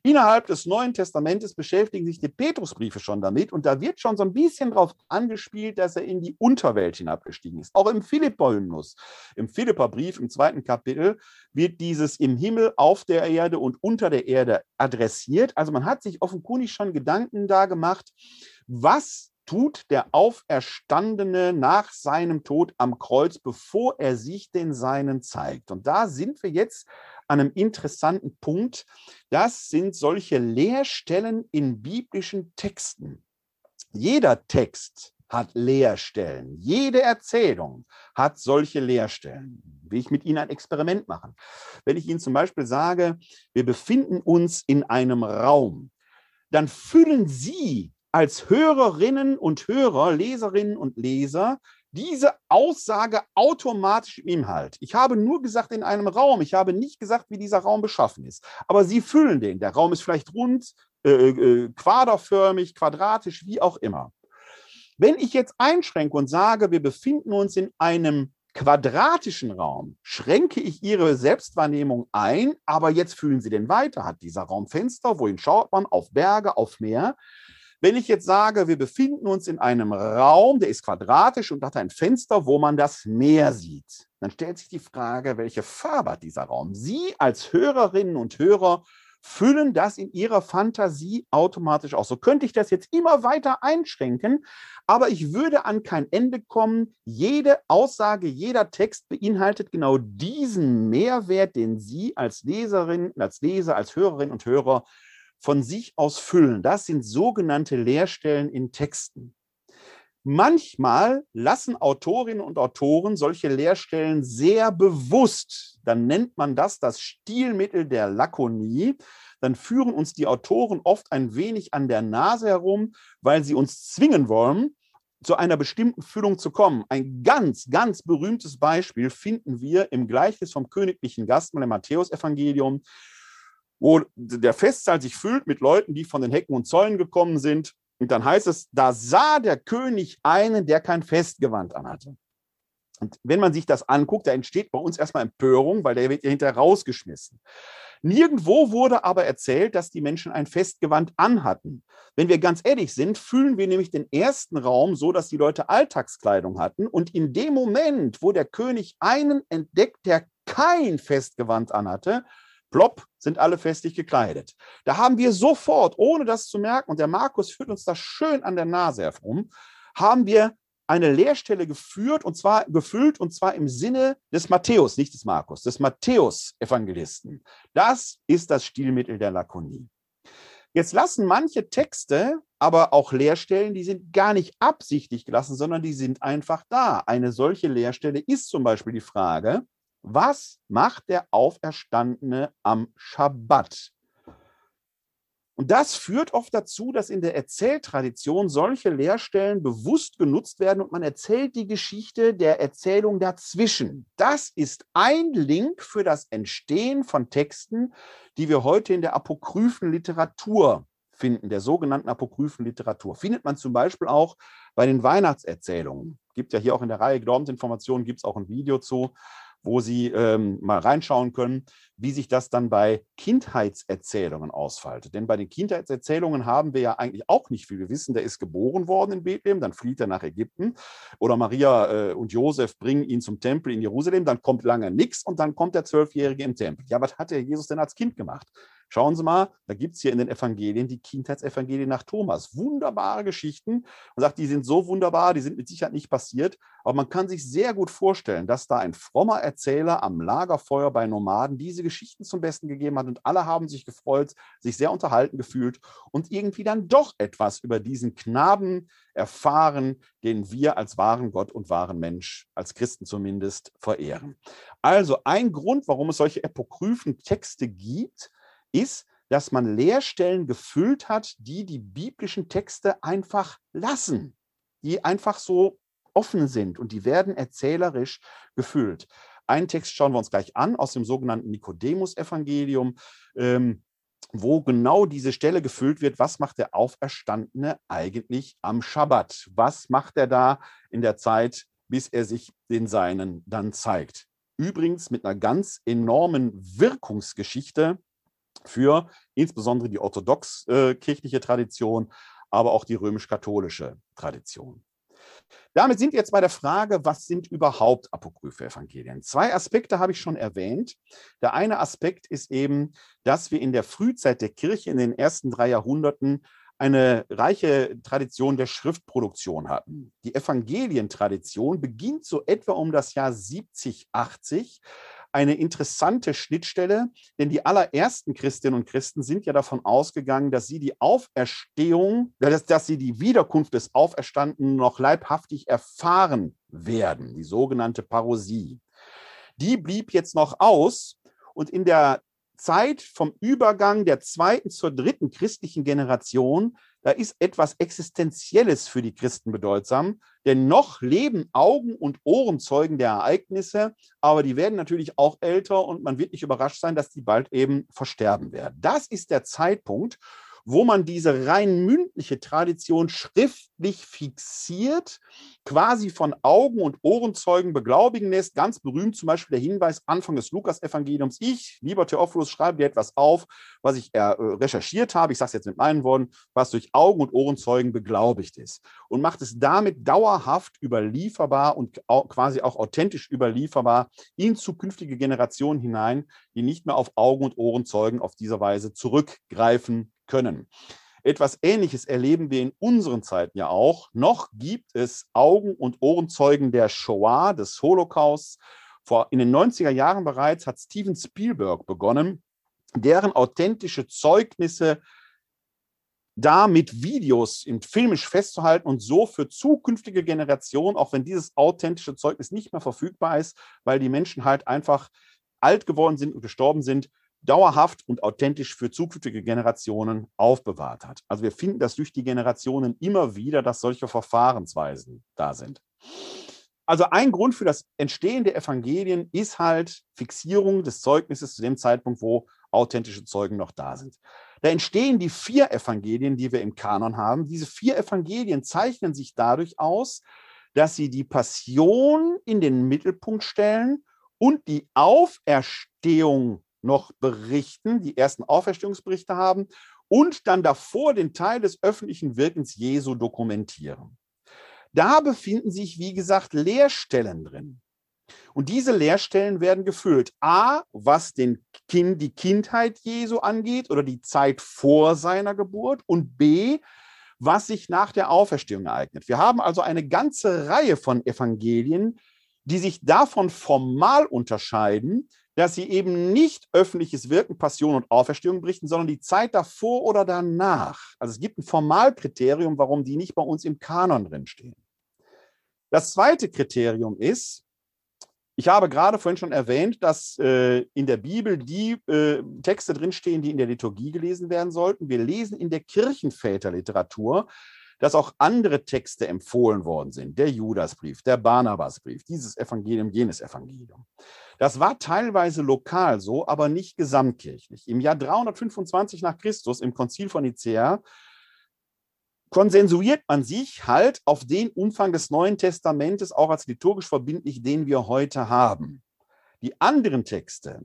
Innerhalb des Neuen Testamentes beschäftigen sich die Petrusbriefe schon damit und da wird schon so ein bisschen darauf angespielt, dass er in die Unterwelt hinabgestiegen ist. Auch im Philippa-Hymnus, im Philippa-Brief im zweiten Kapitel wird dieses im Himmel, auf der Erde und unter der Erde adressiert. Also man hat sich offenkundig schon Gedanken da gemacht, was tut der Auferstandene nach seinem Tod am Kreuz, bevor er sich den Seinen zeigt. Und da sind wir jetzt an einem interessanten Punkt. Das sind solche Leerstellen in biblischen Texten. Jeder Text hat Leerstellen. Jede Erzählung hat solche Leerstellen. Will ich mit Ihnen ein Experiment machen? Wenn ich Ihnen zum Beispiel sage, wir befinden uns in einem Raum, dann füllen Sie als Hörerinnen und Hörer, Leserinnen und Leser diese Aussage automatisch im Inhalt. Ich habe nur gesagt in einem Raum, ich habe nicht gesagt, wie dieser Raum beschaffen ist. Aber Sie füllen den. Der Raum ist vielleicht rund, äh, äh, quaderförmig, quadratisch, wie auch immer. Wenn ich jetzt einschränke und sage, wir befinden uns in einem quadratischen Raum, schränke ich Ihre Selbstwahrnehmung ein, aber jetzt fühlen Sie den weiter. Hat dieser Raum Fenster? Wohin schaut man? Auf Berge, auf Meer? Wenn ich jetzt sage, wir befinden uns in einem Raum, der ist quadratisch und hat ein Fenster, wo man das Meer sieht, dann stellt sich die Frage, welche Farbe hat dieser Raum? Sie als Hörerinnen und Hörer füllen das in ihrer Fantasie automatisch aus. So könnte ich das jetzt immer weiter einschränken, aber ich würde an kein Ende kommen. Jede Aussage, jeder Text beinhaltet genau diesen Mehrwert, den Sie als Leserin, als Leser, als Hörerin und Hörer von sich aus füllen. Das sind sogenannte Leerstellen in Texten. Manchmal lassen Autorinnen und Autoren solche Leerstellen sehr bewusst. Dann nennt man das das Stilmittel der Lakonie. Dann führen uns die Autoren oft ein wenig an der Nase herum, weil sie uns zwingen wollen, zu einer bestimmten Füllung zu kommen. Ein ganz, ganz berühmtes Beispiel finden wir im Gleichnis vom königlichen Gastmahl im Matthäusevangelium wo der Festsaal sich füllt mit Leuten, die von den Hecken und Zäunen gekommen sind. Und dann heißt es, da sah der König einen, der kein Festgewand anhatte. Und wenn man sich das anguckt, da entsteht bei uns erstmal Empörung, weil der wird ja hinterher rausgeschmissen. Nirgendwo wurde aber erzählt, dass die Menschen ein Festgewand anhatten. Wenn wir ganz ehrlich sind, fühlen wir nämlich den ersten Raum so, dass die Leute Alltagskleidung hatten. Und in dem Moment, wo der König einen entdeckt, der kein Festgewand anhatte, plopp, sind alle festlich gekleidet. Da haben wir sofort, ohne das zu merken, und der Markus führt uns das schön an der Nase herum, haben wir eine Lehrstelle geführt und zwar gefüllt und zwar im Sinne des Matthäus, nicht des Markus, des Matthäus-Evangelisten. Das ist das Stilmittel der Lakonie. Jetzt lassen manche Texte aber auch Leerstellen, die sind gar nicht absichtlich gelassen, sondern die sind einfach da. Eine solche Leerstelle ist zum Beispiel die Frage, was macht der Auferstandene am Schabbat? Und das führt oft dazu, dass in der Erzähltradition solche Leerstellen bewusst genutzt werden und man erzählt die Geschichte der Erzählung dazwischen. Das ist ein Link für das Entstehen von Texten, die wir heute in der apokryphen Literatur finden, der sogenannten apokryphen Literatur, findet man zum Beispiel auch bei den Weihnachtserzählungen. Gibt ja hier auch in der Reihe Glaubensinformationen, gibt es auch ein Video zu wo Sie ähm, mal reinschauen können, wie sich das dann bei Kindheitserzählungen ausfaltet. Denn bei den Kindheitserzählungen haben wir ja eigentlich auch nicht viel. Wir wissen, der ist geboren worden in Bethlehem, dann flieht er nach Ägypten oder Maria äh, und Josef bringen ihn zum Tempel in Jerusalem, dann kommt lange nichts und dann kommt der Zwölfjährige im Tempel. Ja, was hat der Jesus denn als Kind gemacht? Schauen Sie mal, da gibt es hier in den Evangelien die Kindheitsevangelien nach Thomas. Wunderbare Geschichten. Man sagt, die sind so wunderbar, die sind mit Sicherheit nicht passiert. Aber man kann sich sehr gut vorstellen, dass da ein frommer Erzähler am Lagerfeuer bei Nomaden diese Geschichten zum Besten gegeben hat und alle haben sich gefreut, sich sehr unterhalten gefühlt und irgendwie dann doch etwas über diesen Knaben erfahren, den wir als wahren Gott und wahren Mensch, als Christen zumindest, verehren. Also ein Grund, warum es solche apokryphen Texte gibt, ist, dass man Leerstellen gefüllt hat, die die biblischen Texte einfach lassen, die einfach so offen sind und die werden erzählerisch gefüllt. Einen Text schauen wir uns gleich an aus dem sogenannten Nikodemus-Evangelium, ähm, wo genau diese Stelle gefüllt wird. Was macht der Auferstandene eigentlich am Schabbat? Was macht er da in der Zeit, bis er sich den Seinen dann zeigt? Übrigens mit einer ganz enormen Wirkungsgeschichte, für insbesondere die orthodox-kirchliche äh, Tradition, aber auch die römisch-katholische Tradition. Damit sind wir jetzt bei der Frage, was sind überhaupt apokryphe Evangelien? Zwei Aspekte habe ich schon erwähnt. Der eine Aspekt ist eben, dass wir in der Frühzeit der Kirche in den ersten drei Jahrhunderten eine reiche Tradition der Schriftproduktion hatten. Die Evangelientradition beginnt so etwa um das Jahr 70, 80 eine interessante Schnittstelle, denn die allerersten Christinnen und Christen sind ja davon ausgegangen, dass sie die Auferstehung, dass, dass sie die Wiederkunft des Auferstandenen noch leibhaftig erfahren werden, die sogenannte Parosie. Die blieb jetzt noch aus und in der Zeit vom Übergang der zweiten zur dritten christlichen Generation da ist etwas Existenzielles für die Christen bedeutsam, denn noch leben Augen und Ohrenzeugen der Ereignisse, aber die werden natürlich auch älter und man wird nicht überrascht sein, dass die bald eben versterben werden. Das ist der Zeitpunkt, wo man diese rein mündliche Tradition schriftlich fixiert, quasi von Augen- und Ohrenzeugen beglaubigen lässt. Ganz berühmt zum Beispiel der Hinweis Anfang des Lukas-Evangeliums. Ich, lieber Theophilus, schreibe dir etwas auf, was ich äh, recherchiert habe. Ich sage es jetzt mit meinen Worten, was durch Augen- und Ohrenzeugen beglaubigt ist. Und macht es damit dauerhaft überlieferbar und quasi auch authentisch überlieferbar in zukünftige Generationen hinein, die nicht mehr auf Augen- und Ohrenzeugen auf diese Weise zurückgreifen können. Etwas Ähnliches erleben wir in unseren Zeiten ja auch. Noch gibt es Augen- und Ohrenzeugen der Shoah, des Holocausts. Vor, in den 90er Jahren bereits hat Steven Spielberg begonnen, deren authentische Zeugnisse da mit Videos im filmisch festzuhalten und so für zukünftige Generationen, auch wenn dieses authentische Zeugnis nicht mehr verfügbar ist, weil die Menschen halt einfach alt geworden sind und gestorben sind, dauerhaft und authentisch für zukünftige Generationen aufbewahrt hat. Also wir finden das durch die Generationen immer wieder, dass solche Verfahrensweisen da sind. Also ein Grund für das Entstehen der Evangelien ist halt Fixierung des Zeugnisses zu dem Zeitpunkt, wo authentische Zeugen noch da sind. Da entstehen die vier Evangelien, die wir im Kanon haben. Diese vier Evangelien zeichnen sich dadurch aus, dass sie die Passion in den Mittelpunkt stellen und die Auferstehung noch berichten, die ersten Auferstehungsberichte haben und dann davor den Teil des öffentlichen Wirkens Jesu dokumentieren. Da befinden sich, wie gesagt, Leerstellen drin. Und diese Leerstellen werden gefüllt. A, was den kind, die Kindheit Jesu angeht oder die Zeit vor seiner Geburt. Und B, was sich nach der Auferstehung ereignet. Wir haben also eine ganze Reihe von Evangelien, die sich davon formal unterscheiden, dass sie eben nicht öffentliches Wirken, Passion und Auferstehung berichten, sondern die Zeit davor oder danach. Also es gibt ein Formalkriterium, warum die nicht bei uns im Kanon drinstehen. Das zweite Kriterium ist, ich habe gerade vorhin schon erwähnt, dass äh, in der Bibel die äh, Texte drinstehen, die in der Liturgie gelesen werden sollten. Wir lesen in der Kirchenväterliteratur, dass auch andere Texte empfohlen worden sind. Der Judasbrief, der Barnabasbrief, dieses Evangelium, jenes Evangelium. Das war teilweise lokal so, aber nicht gesamtkirchlich. Im Jahr 325 nach Christus, im Konzil von Nicea, konsensuiert man sich halt auf den Umfang des Neuen Testamentes auch als liturgisch verbindlich, den wir heute haben. Die anderen Texte,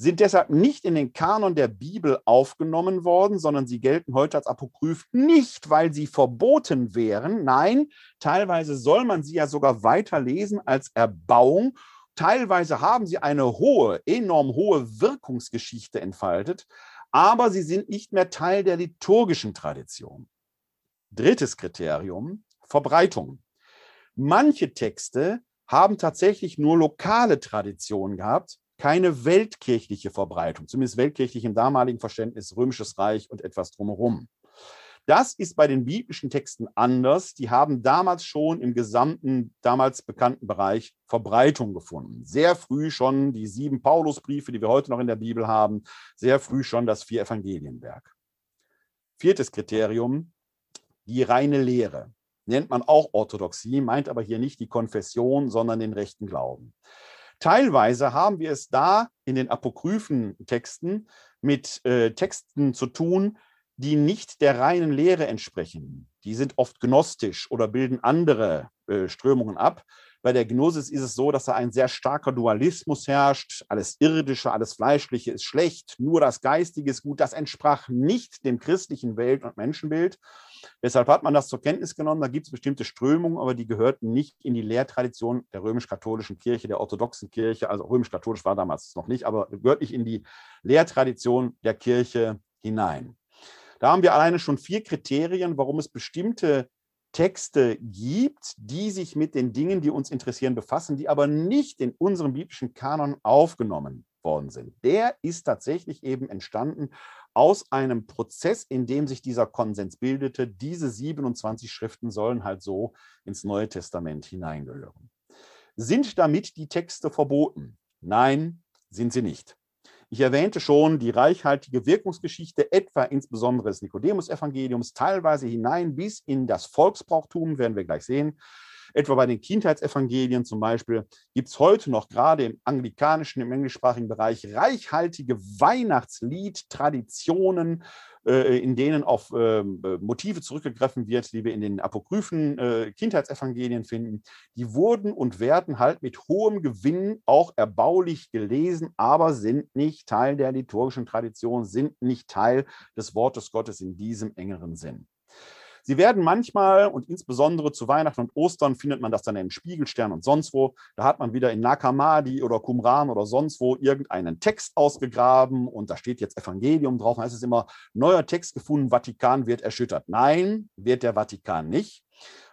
sind deshalb nicht in den Kanon der Bibel aufgenommen worden, sondern sie gelten heute als Apokryph nicht, weil sie verboten wären. Nein, teilweise soll man sie ja sogar weiterlesen als Erbauung. Teilweise haben sie eine hohe, enorm hohe Wirkungsgeschichte entfaltet, aber sie sind nicht mehr Teil der liturgischen Tradition. Drittes Kriterium, Verbreitung. Manche Texte haben tatsächlich nur lokale Traditionen gehabt, keine weltkirchliche Verbreitung, zumindest weltkirchlich im damaligen Verständnis, römisches Reich und etwas drumherum. Das ist bei den biblischen Texten anders. Die haben damals schon im gesamten, damals bekannten Bereich Verbreitung gefunden. Sehr früh schon die sieben Paulusbriefe, die wir heute noch in der Bibel haben, sehr früh schon das vier Evangelienwerk. Viertes Kriterium, die reine Lehre. Nennt man auch Orthodoxie, meint aber hier nicht die Konfession, sondern den rechten Glauben. Teilweise haben wir es da in den apokryphen Texten mit äh, Texten zu tun, die nicht der reinen Lehre entsprechen. Die sind oft gnostisch oder bilden andere äh, Strömungen ab. Bei der Gnosis ist es so, dass da ein sehr starker Dualismus herrscht. Alles Irdische, alles Fleischliche ist schlecht, nur das Geistige ist gut. Das entsprach nicht dem christlichen Welt- und Menschenbild. Deshalb hat man das zur Kenntnis genommen. Da gibt es bestimmte Strömungen, aber die gehörten nicht in die Lehrtradition der römisch-katholischen Kirche, der orthodoxen Kirche. Also römisch-katholisch war damals noch nicht, aber gehört nicht in die Lehrtradition der Kirche hinein. Da haben wir alleine schon vier Kriterien, warum es bestimmte Texte gibt, die sich mit den Dingen, die uns interessieren, befassen, die aber nicht in unserem biblischen Kanon aufgenommen worden sind. Der ist tatsächlich eben entstanden aus einem Prozess, in dem sich dieser Konsens bildete. Diese 27 Schriften sollen halt so ins Neue Testament hineingehören. Sind damit die Texte verboten? Nein, sind sie nicht. Ich erwähnte schon die reichhaltige Wirkungsgeschichte, etwa insbesondere des Nikodemus-Evangeliums, teilweise hinein bis in das Volksbrauchtum, werden wir gleich sehen. Etwa bei den Kindheitsevangelien zum Beispiel gibt es heute noch gerade im anglikanischen, im englischsprachigen Bereich reichhaltige Weihnachtslied-Traditionen, äh, in denen auf ähm, äh, Motive zurückgegriffen wird, die wir in den apokryphen äh, Kindheitsevangelien finden. Die wurden und werden halt mit hohem Gewinn auch erbaulich gelesen, aber sind nicht Teil der liturgischen Tradition, sind nicht Teil des Wortes Gottes in diesem engeren Sinn. Sie werden manchmal und insbesondere zu Weihnachten und Ostern findet man das dann in Spiegelstern und sonst wo. Da hat man wieder in Nakamadi oder Qumran oder sonst wo irgendeinen Text ausgegraben und da steht jetzt Evangelium drauf. Da heißt es immer, neuer Text gefunden, Vatikan wird erschüttert. Nein, wird der Vatikan nicht,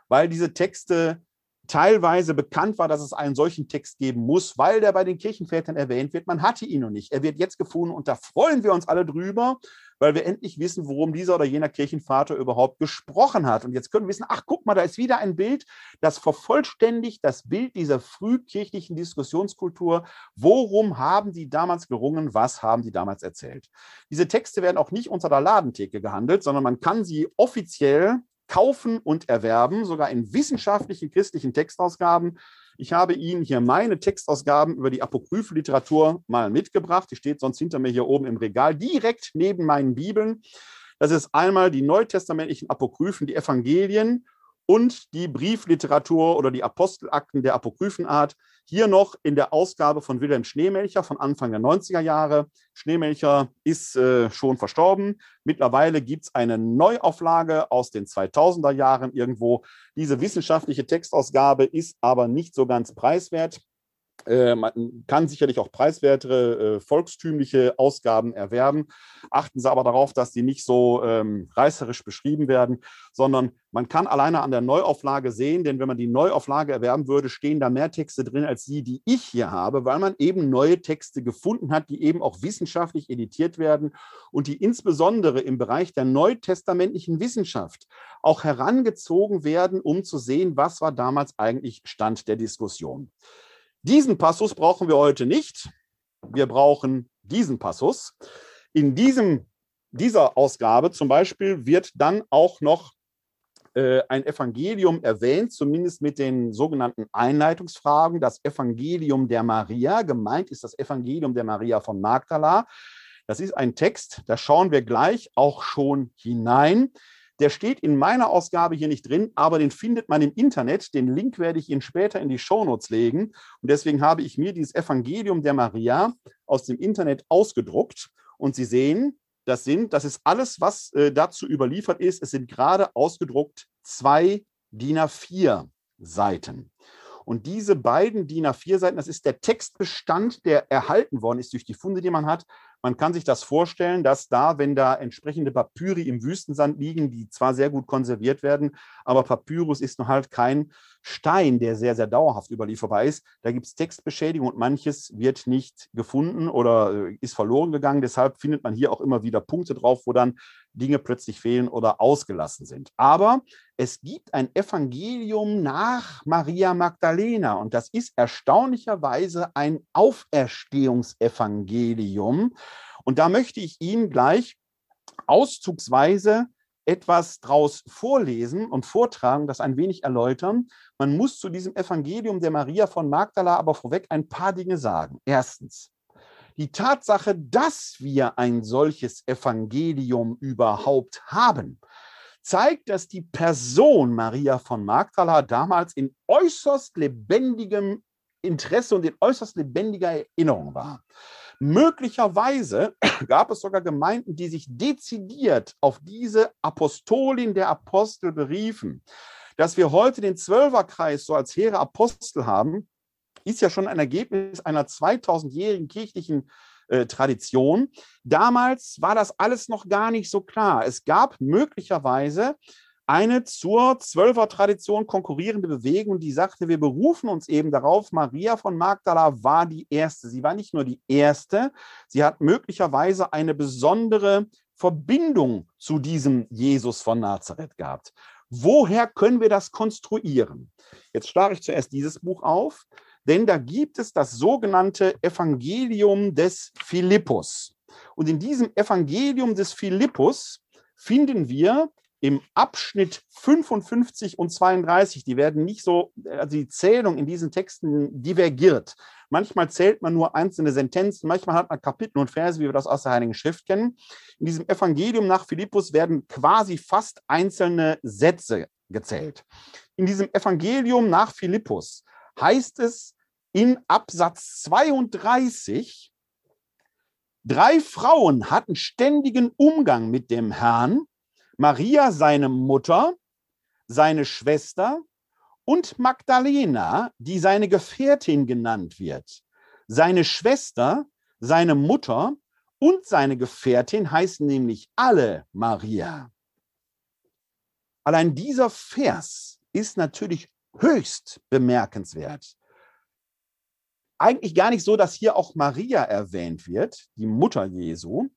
weil diese Texte teilweise bekannt war, dass es einen solchen Text geben muss, weil der bei den Kirchenvätern erwähnt wird. Man hatte ihn noch nicht. Er wird jetzt gefunden und da freuen wir uns alle drüber, weil wir endlich wissen, worum dieser oder jener Kirchenvater überhaupt gesprochen hat. Und jetzt können wir wissen, ach, guck mal, da ist wieder ein Bild, das vervollständigt das Bild dieser frühkirchlichen Diskussionskultur. Worum haben die damals gerungen? Was haben die damals erzählt? Diese Texte werden auch nicht unter der Ladentheke gehandelt, sondern man kann sie offiziell kaufen und erwerben, sogar in wissenschaftlichen christlichen Textausgaben. Ich habe Ihnen hier meine Textausgaben über die apokryphe Literatur mal mitgebracht. Die steht sonst hinter mir hier oben im Regal, direkt neben meinen Bibeln. Das ist einmal die neutestamentlichen Apokryphen, die Evangelien und die Briefliteratur oder die Apostelakten der Apokryphenart. Hier noch in der Ausgabe von Wilhelm Schneemelcher von Anfang der 90er Jahre. Schneemelcher ist äh, schon verstorben. Mittlerweile gibt es eine Neuauflage aus den 2000er Jahren irgendwo. Diese wissenschaftliche Textausgabe ist aber nicht so ganz preiswert. Äh, man kann sicherlich auch preiswertere äh, volkstümliche Ausgaben erwerben. Achten Sie aber darauf, dass die nicht so ähm, reißerisch beschrieben werden, sondern man kann alleine an der Neuauflage sehen, denn wenn man die Neuauflage erwerben würde, stehen da mehr Texte drin als die, die ich hier habe, weil man eben neue Texte gefunden hat, die eben auch wissenschaftlich editiert werden und die insbesondere im Bereich der neutestamentlichen Wissenschaft auch herangezogen werden, um zu sehen, was war damals eigentlich Stand der Diskussion. Diesen Passus brauchen wir heute nicht. Wir brauchen diesen Passus. In diesem, dieser Ausgabe zum Beispiel wird dann auch noch äh, ein Evangelium erwähnt, zumindest mit den sogenannten Einleitungsfragen, das Evangelium der Maria. Gemeint ist das Evangelium der Maria von Magdala. Das ist ein Text, da schauen wir gleich auch schon hinein. Der steht in meiner Ausgabe hier nicht drin, aber den findet man im Internet. Den Link werde ich Ihnen später in die Shownotes legen. Und deswegen habe ich mir dieses Evangelium der Maria aus dem Internet ausgedruckt. Und Sie sehen, das sind, das ist alles, was äh, dazu überliefert ist. Es sind gerade ausgedruckt zwei DIN A4 Seiten. Und diese beiden DIN A4-Seiten, das ist der Textbestand, der erhalten worden ist durch die Funde, die man hat. Man kann sich das vorstellen, dass da, wenn da entsprechende Papyri im Wüstensand liegen, die zwar sehr gut konserviert werden, aber Papyrus ist noch halt kein Stein, der sehr, sehr dauerhaft überlieferbar ist. Da gibt es Textbeschädigung und manches wird nicht gefunden oder äh, ist verloren gegangen. Deshalb findet man hier auch immer wieder Punkte drauf, wo dann Dinge plötzlich fehlen oder ausgelassen sind. Aber es gibt ein Evangelium nach Maria Magdalena und das ist erstaunlicherweise ein Auferstehungsevangelium. Und da möchte ich Ihnen gleich auszugsweise etwas draus vorlesen und vortragen, das ein wenig erläutern. Man muss zu diesem Evangelium der Maria von Magdala aber vorweg ein paar Dinge sagen. Erstens, die Tatsache, dass wir ein solches Evangelium überhaupt haben, zeigt, dass die Person Maria von Magdala damals in äußerst lebendigem Interesse und in äußerst lebendiger Erinnerung war. Möglicherweise gab es sogar Gemeinden, die sich dezidiert auf diese Apostolin der Apostel beriefen. Dass wir heute den Zwölferkreis so als hehre Apostel haben, ist ja schon ein Ergebnis einer 2000-jährigen kirchlichen äh, Tradition. Damals war das alles noch gar nicht so klar. Es gab möglicherweise eine zur Zwölfer-Tradition konkurrierende Bewegung, die sagte, wir berufen uns eben darauf, Maria von Magdala war die erste. Sie war nicht nur die erste, sie hat möglicherweise eine besondere Verbindung zu diesem Jesus von Nazareth gehabt. Woher können wir das konstruieren? Jetzt schlage ich zuerst dieses Buch auf, denn da gibt es das sogenannte Evangelium des Philippus. Und in diesem Evangelium des Philippus finden wir im Abschnitt 55 und 32, die werden nicht so, also die Zählung in diesen Texten divergiert. Manchmal zählt man nur einzelne Sentenzen, manchmal hat man Kapitel und Verse, wie wir das aus der Heiligen Schrift kennen. In diesem Evangelium nach Philippus werden quasi fast einzelne Sätze gezählt. In diesem Evangelium nach Philippus heißt es in Absatz 32, drei Frauen hatten ständigen Umgang mit dem Herrn Maria, seine Mutter, seine Schwester und Magdalena, die seine Gefährtin genannt wird. Seine Schwester, seine Mutter und seine Gefährtin heißen nämlich alle Maria. Allein dieser Vers ist natürlich höchst bemerkenswert. Eigentlich gar nicht so, dass hier auch Maria erwähnt wird, die Mutter Jesu,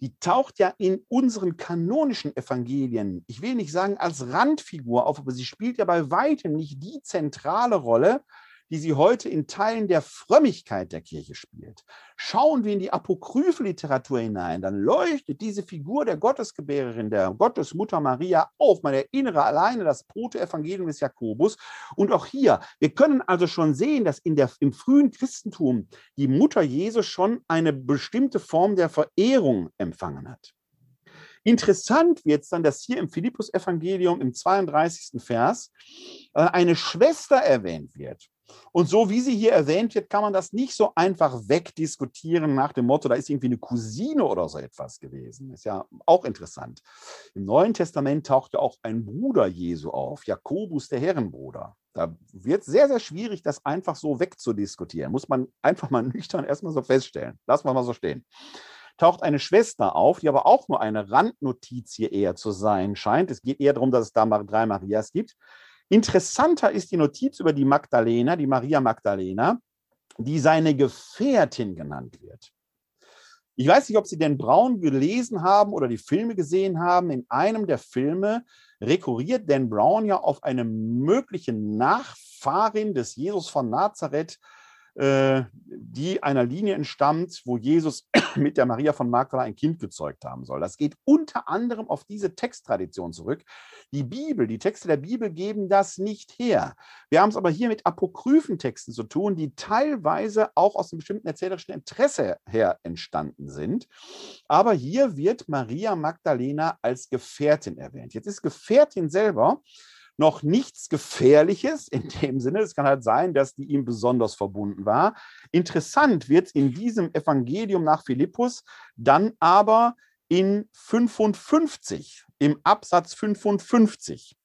die taucht ja in unseren kanonischen Evangelien, ich will nicht sagen als Randfigur auf, aber sie spielt ja bei weitem nicht die zentrale Rolle, die sie heute in Teilen der Frömmigkeit der Kirche spielt. Schauen wir in die apokryphe Literatur hinein, dann leuchtet diese Figur der Gottesgebärerin, der Gottesmutter Maria auf. Man erinnere alleine das Protoevangelium des Jakobus. Und auch hier, wir können also schon sehen, dass in der, im frühen Christentum die Mutter Jesus schon eine bestimmte Form der Verehrung empfangen hat. Interessant wird es dann, dass hier im Philippus-Evangelium im 32. Vers äh, eine Schwester erwähnt wird. Und so wie sie hier erwähnt wird, kann man das nicht so einfach wegdiskutieren nach dem Motto, da ist irgendwie eine Cousine oder so etwas gewesen. Ist ja auch interessant. Im Neuen Testament taucht ja auch ein Bruder Jesu auf, Jakobus, der Herrenbruder. Da wird es sehr, sehr schwierig, das einfach so wegzudiskutieren. Muss man einfach mal nüchtern erstmal so feststellen. Lassen wir mal so stehen taucht eine Schwester auf, die aber auch nur eine Randnotiz hier eher zu sein scheint. Es geht eher darum, dass es da drei Marias gibt. Interessanter ist die Notiz über die Magdalena, die Maria Magdalena, die seine Gefährtin genannt wird. Ich weiß nicht, ob Sie den Brown gelesen haben oder die Filme gesehen haben. In einem der Filme rekurriert Dan Brown ja auf eine mögliche Nachfahrin des Jesus von Nazareth, die einer Linie entstammt, wo Jesus mit der Maria von Magdala ein Kind gezeugt haben soll. Das geht unter anderem auf diese Texttradition zurück. Die Bibel, die Texte der Bibel geben das nicht her. Wir haben es aber hier mit apokryphen Texten zu tun, die teilweise auch aus einem bestimmten erzählerischen Interesse her entstanden sind. Aber hier wird Maria Magdalena als Gefährtin erwähnt. Jetzt ist Gefährtin selber noch nichts Gefährliches in dem Sinne. Es kann halt sein, dass die ihm besonders verbunden war. Interessant wird in diesem Evangelium nach Philippus dann aber in 55, im Absatz 55.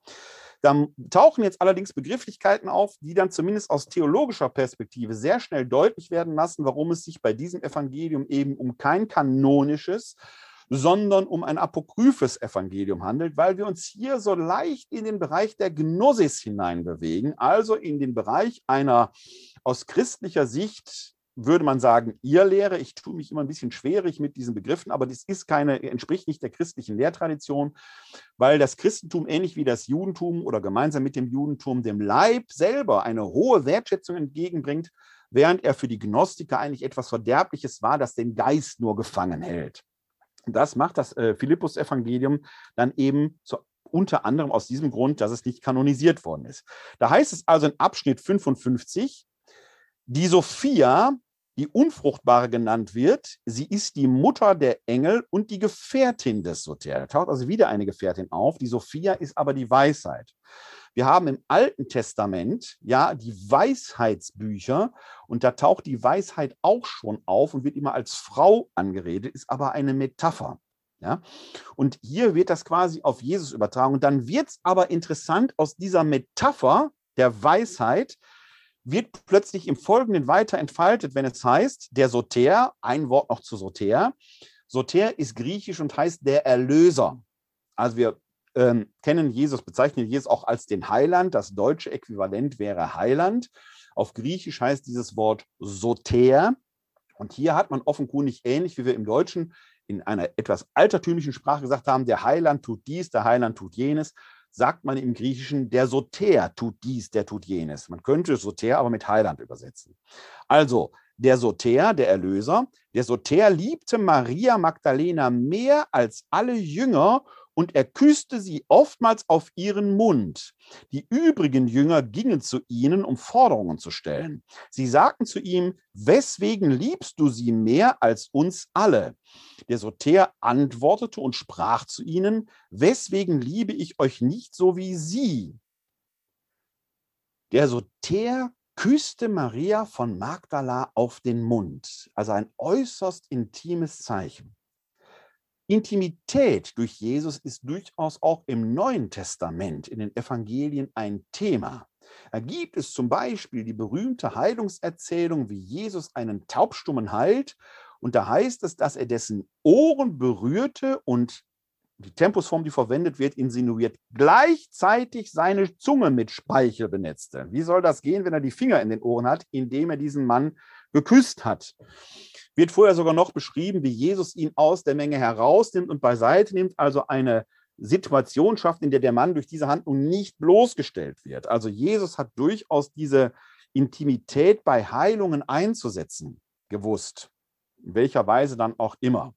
Da tauchen jetzt allerdings Begrifflichkeiten auf, die dann zumindest aus theologischer Perspektive sehr schnell deutlich werden lassen, warum es sich bei diesem Evangelium eben um kein kanonisches, sondern um ein apokryphes Evangelium handelt, weil wir uns hier so leicht in den Bereich der Gnosis hineinbewegen, also in den Bereich einer aus christlicher Sicht würde man sagen, ihr Lehre. Ich tue mich immer ein bisschen schwierig mit diesen Begriffen, aber das ist keine, entspricht nicht der christlichen Lehrtradition, weil das Christentum ähnlich wie das Judentum oder gemeinsam mit dem Judentum dem Leib selber eine hohe Wertschätzung entgegenbringt, während er für die Gnostiker eigentlich etwas Verderbliches war, das den Geist nur gefangen hält. Das macht das äh, Philippus-Evangelium dann eben zu, unter anderem aus diesem Grund, dass es nicht kanonisiert worden ist. Da heißt es also in Abschnitt 55, die Sophia, die Unfruchtbare genannt wird, sie ist die Mutter der Engel und die Gefährtin des Soter. Da taucht also wieder eine Gefährtin auf. Die Sophia ist aber die Weisheit. Wir haben im Alten Testament ja die Weisheitsbücher und da taucht die Weisheit auch schon auf und wird immer als Frau angeredet, ist aber eine Metapher. Ja? Und hier wird das quasi auf Jesus übertragen. Und dann wird es aber interessant, aus dieser Metapher der Weisheit wird plötzlich im Folgenden weiter entfaltet, wenn es heißt, der Soter, ein Wort noch zu Soter. Soter ist griechisch und heißt der Erlöser. Also wir ähm, kennen Jesus, bezeichnen Jesus auch als den Heiland. Das deutsche Äquivalent wäre Heiland. Auf Griechisch heißt dieses Wort Soter. Und hier hat man offenkundig ähnlich, wie wir im Deutschen in einer etwas altertümlichen Sprache gesagt haben, der Heiland tut dies, der Heiland tut jenes, sagt man im Griechischen, der Soter tut dies, der tut jenes. Man könnte Soter aber mit Heiland übersetzen. Also, der Soter, der Erlöser, der Soter liebte Maria Magdalena mehr als alle Jünger und er küsste sie oftmals auf ihren Mund. Die übrigen Jünger gingen zu ihnen, um Forderungen zu stellen. Sie sagten zu ihm, weswegen liebst du sie mehr als uns alle? Der Soter antwortete und sprach zu ihnen, weswegen liebe ich euch nicht so wie sie? Der Soter küsste Maria von Magdala auf den Mund, also ein äußerst intimes Zeichen. Intimität durch Jesus ist durchaus auch im Neuen Testament, in den Evangelien ein Thema. Da gibt es zum Beispiel die berühmte Heilungserzählung, wie Jesus einen Taubstummen heilt. Und da heißt es, dass er dessen Ohren berührte und die Tempusform, die verwendet wird, insinuiert, gleichzeitig seine Zunge mit Speichel benetzte. Wie soll das gehen, wenn er die Finger in den Ohren hat, indem er diesen Mann geküsst hat? Wird vorher sogar noch beschrieben, wie Jesus ihn aus der Menge herausnimmt und beiseite nimmt, also eine Situation schafft, in der der Mann durch diese Handlung nicht bloßgestellt wird. Also Jesus hat durchaus diese Intimität bei Heilungen einzusetzen gewusst, in welcher Weise dann auch immer.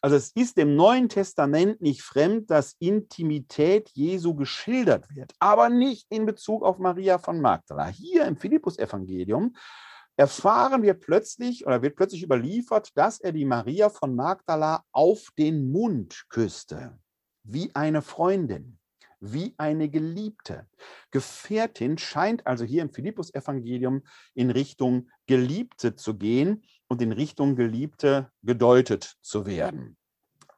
Also es ist dem Neuen Testament nicht fremd, dass Intimität Jesu geschildert wird, aber nicht in Bezug auf Maria von Magdala. Hier im Philippus-Evangelium erfahren wir plötzlich oder wird plötzlich überliefert, dass er die Maria von Magdala auf den Mund küsste, wie eine Freundin, wie eine Geliebte. Gefährtin scheint also hier im Philippus-Evangelium in Richtung Geliebte zu gehen und in Richtung Geliebte gedeutet zu werden.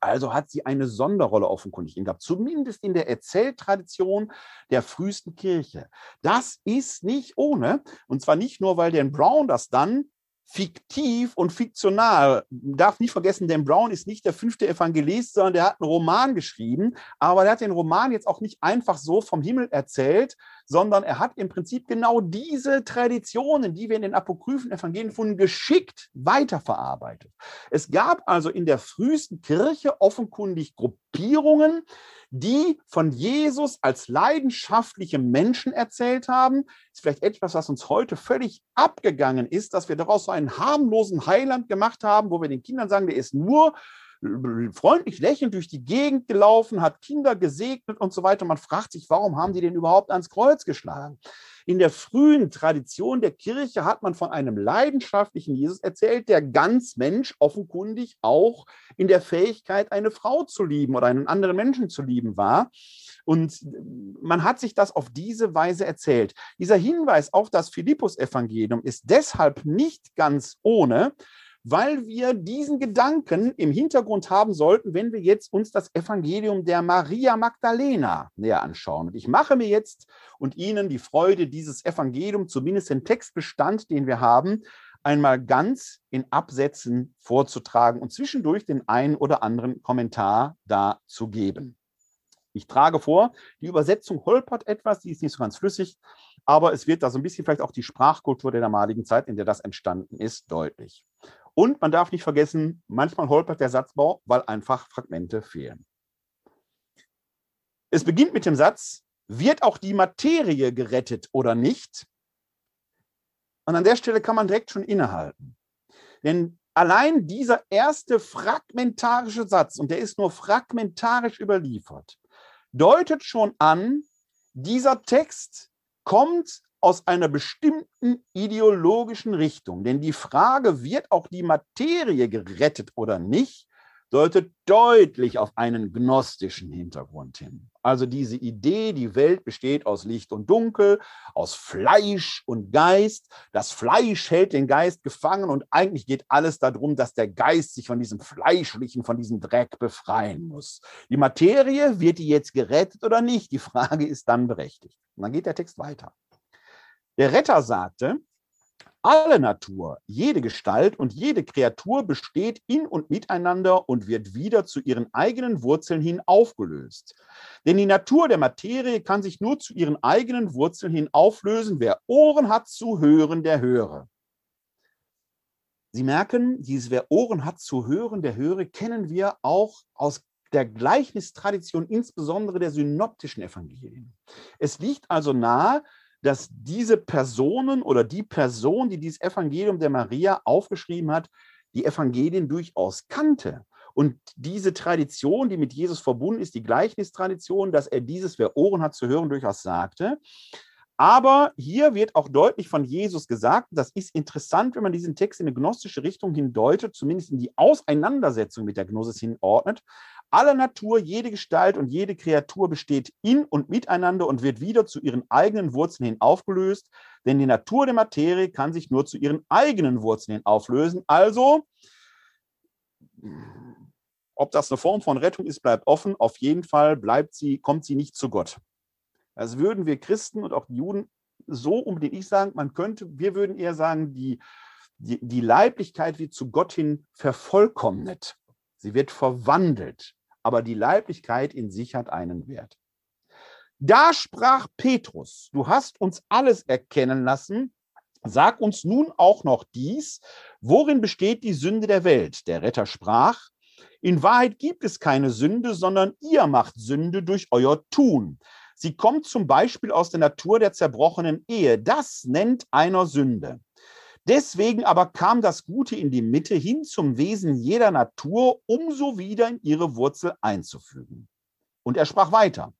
Also hat sie eine Sonderrolle offenkundig gehabt, zumindest in der Erzähltradition der frühesten Kirche. Das ist nicht ohne, und zwar nicht nur, weil Dan Brown das dann fiktiv und fiktional. Man darf nicht vergessen, Dan Brown ist nicht der fünfte Evangelist, sondern der hat einen Roman geschrieben. Aber der hat den Roman jetzt auch nicht einfach so vom Himmel erzählt, sondern er hat im Prinzip genau diese Traditionen, die wir in den apokryphen Evangelien gefunden, geschickt weiterverarbeitet. Es gab also in der frühesten Kirche offenkundig Gruppierungen, die von Jesus als leidenschaftliche Menschen erzählt haben. Ist vielleicht etwas, was uns heute völlig abgegangen ist, dass wir daraus so einen harmlosen Heiland gemacht haben, wo wir den Kindern sagen, der ist nur freundlich lächelnd durch die Gegend gelaufen, hat Kinder gesegnet und so weiter. Man fragt sich, warum haben die den überhaupt ans Kreuz geschlagen? In der frühen Tradition der Kirche hat man von einem leidenschaftlichen Jesus erzählt, der ganz Mensch offenkundig auch in der Fähigkeit, eine Frau zu lieben oder einen anderen Menschen zu lieben war. Und man hat sich das auf diese Weise erzählt. Dieser Hinweis auf das Philippus-Evangelium ist deshalb nicht ganz ohne, weil wir diesen Gedanken im Hintergrund haben sollten, wenn wir jetzt uns das Evangelium der Maria Magdalena näher anschauen. Und ich mache mir jetzt und Ihnen die Freude, dieses Evangelium, zumindest den Textbestand, den wir haben, einmal ganz in Absätzen vorzutragen und zwischendurch den einen oder anderen Kommentar dazu geben. Ich trage vor, die Übersetzung holpert etwas, die ist nicht so ganz flüssig, aber es wird da so ein bisschen vielleicht auch die Sprachkultur der damaligen Zeit, in der das entstanden ist, deutlich. Und man darf nicht vergessen, manchmal holpert der Satzbau, weil einfach Fragmente fehlen. Es beginnt mit dem Satz, wird auch die Materie gerettet oder nicht? Und an der Stelle kann man direkt schon innehalten. Denn allein dieser erste fragmentarische Satz, und der ist nur fragmentarisch überliefert, deutet schon an, dieser Text kommt aus einer bestimmten ideologischen Richtung. Denn die Frage, wird auch die Materie gerettet oder nicht, deutet deutlich auf einen gnostischen Hintergrund hin. Also diese Idee, die Welt besteht aus Licht und Dunkel, aus Fleisch und Geist. Das Fleisch hält den Geist gefangen und eigentlich geht alles darum, dass der Geist sich von diesem Fleischlichen, von diesem Dreck befreien muss. Die Materie, wird die jetzt gerettet oder nicht? Die Frage ist dann berechtigt. Und dann geht der Text weiter. Der Retter sagte, alle Natur, jede Gestalt und jede Kreatur besteht in und miteinander und wird wieder zu ihren eigenen Wurzeln hin aufgelöst. Denn die Natur der Materie kann sich nur zu ihren eigenen Wurzeln hin auflösen. Wer Ohren hat zu hören, der höre. Sie merken, dieses Wer Ohren hat zu hören, der höre, kennen wir auch aus der Gleichnistradition, insbesondere der synoptischen Evangelien. Es liegt also nahe, dass diese Personen oder die Person, die dieses Evangelium der Maria aufgeschrieben hat, die Evangelien durchaus kannte. Und diese Tradition, die mit Jesus verbunden ist, die Gleichnistradition, dass er dieses, wer Ohren hat zu hören, durchaus sagte. Aber hier wird auch deutlich von Jesus gesagt, das ist interessant, wenn man diesen Text in eine gnostische Richtung hindeutet, zumindest in die Auseinandersetzung mit der Gnosis hinordnet, alle Natur, jede Gestalt und jede Kreatur besteht in und miteinander und wird wieder zu ihren eigenen Wurzeln hin aufgelöst, denn die Natur der Materie kann sich nur zu ihren eigenen Wurzeln hin auflösen. Also, ob das eine Form von Rettung ist, bleibt offen. Auf jeden Fall bleibt sie, kommt sie nicht zu Gott. Also würden wir Christen und auch die Juden so unbedingt nicht sagen, man könnte, wir würden eher sagen, die, die, die Leiblichkeit wird zu Gott hin vervollkommnet. Sie wird verwandelt aber die Leiblichkeit in sich hat einen Wert. Da sprach Petrus, du hast uns alles erkennen lassen, sag uns nun auch noch dies, worin besteht die Sünde der Welt? Der Retter sprach, in Wahrheit gibt es keine Sünde, sondern ihr macht Sünde durch euer Tun. Sie kommt zum Beispiel aus der Natur der zerbrochenen Ehe. Das nennt einer Sünde. Deswegen aber kam das Gute in die Mitte hin zum Wesen jeder Natur, um so wieder in ihre Wurzel einzufügen. Und er sprach weiter.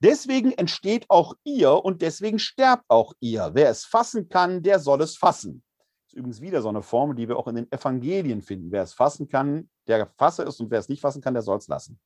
Deswegen entsteht auch ihr und deswegen sterbt auch ihr. Wer es fassen kann, der soll es fassen. Das ist übrigens wieder so eine Formel, die wir auch in den Evangelien finden. Wer es fassen kann, der fasse es und wer es nicht fassen kann, der soll es lassen.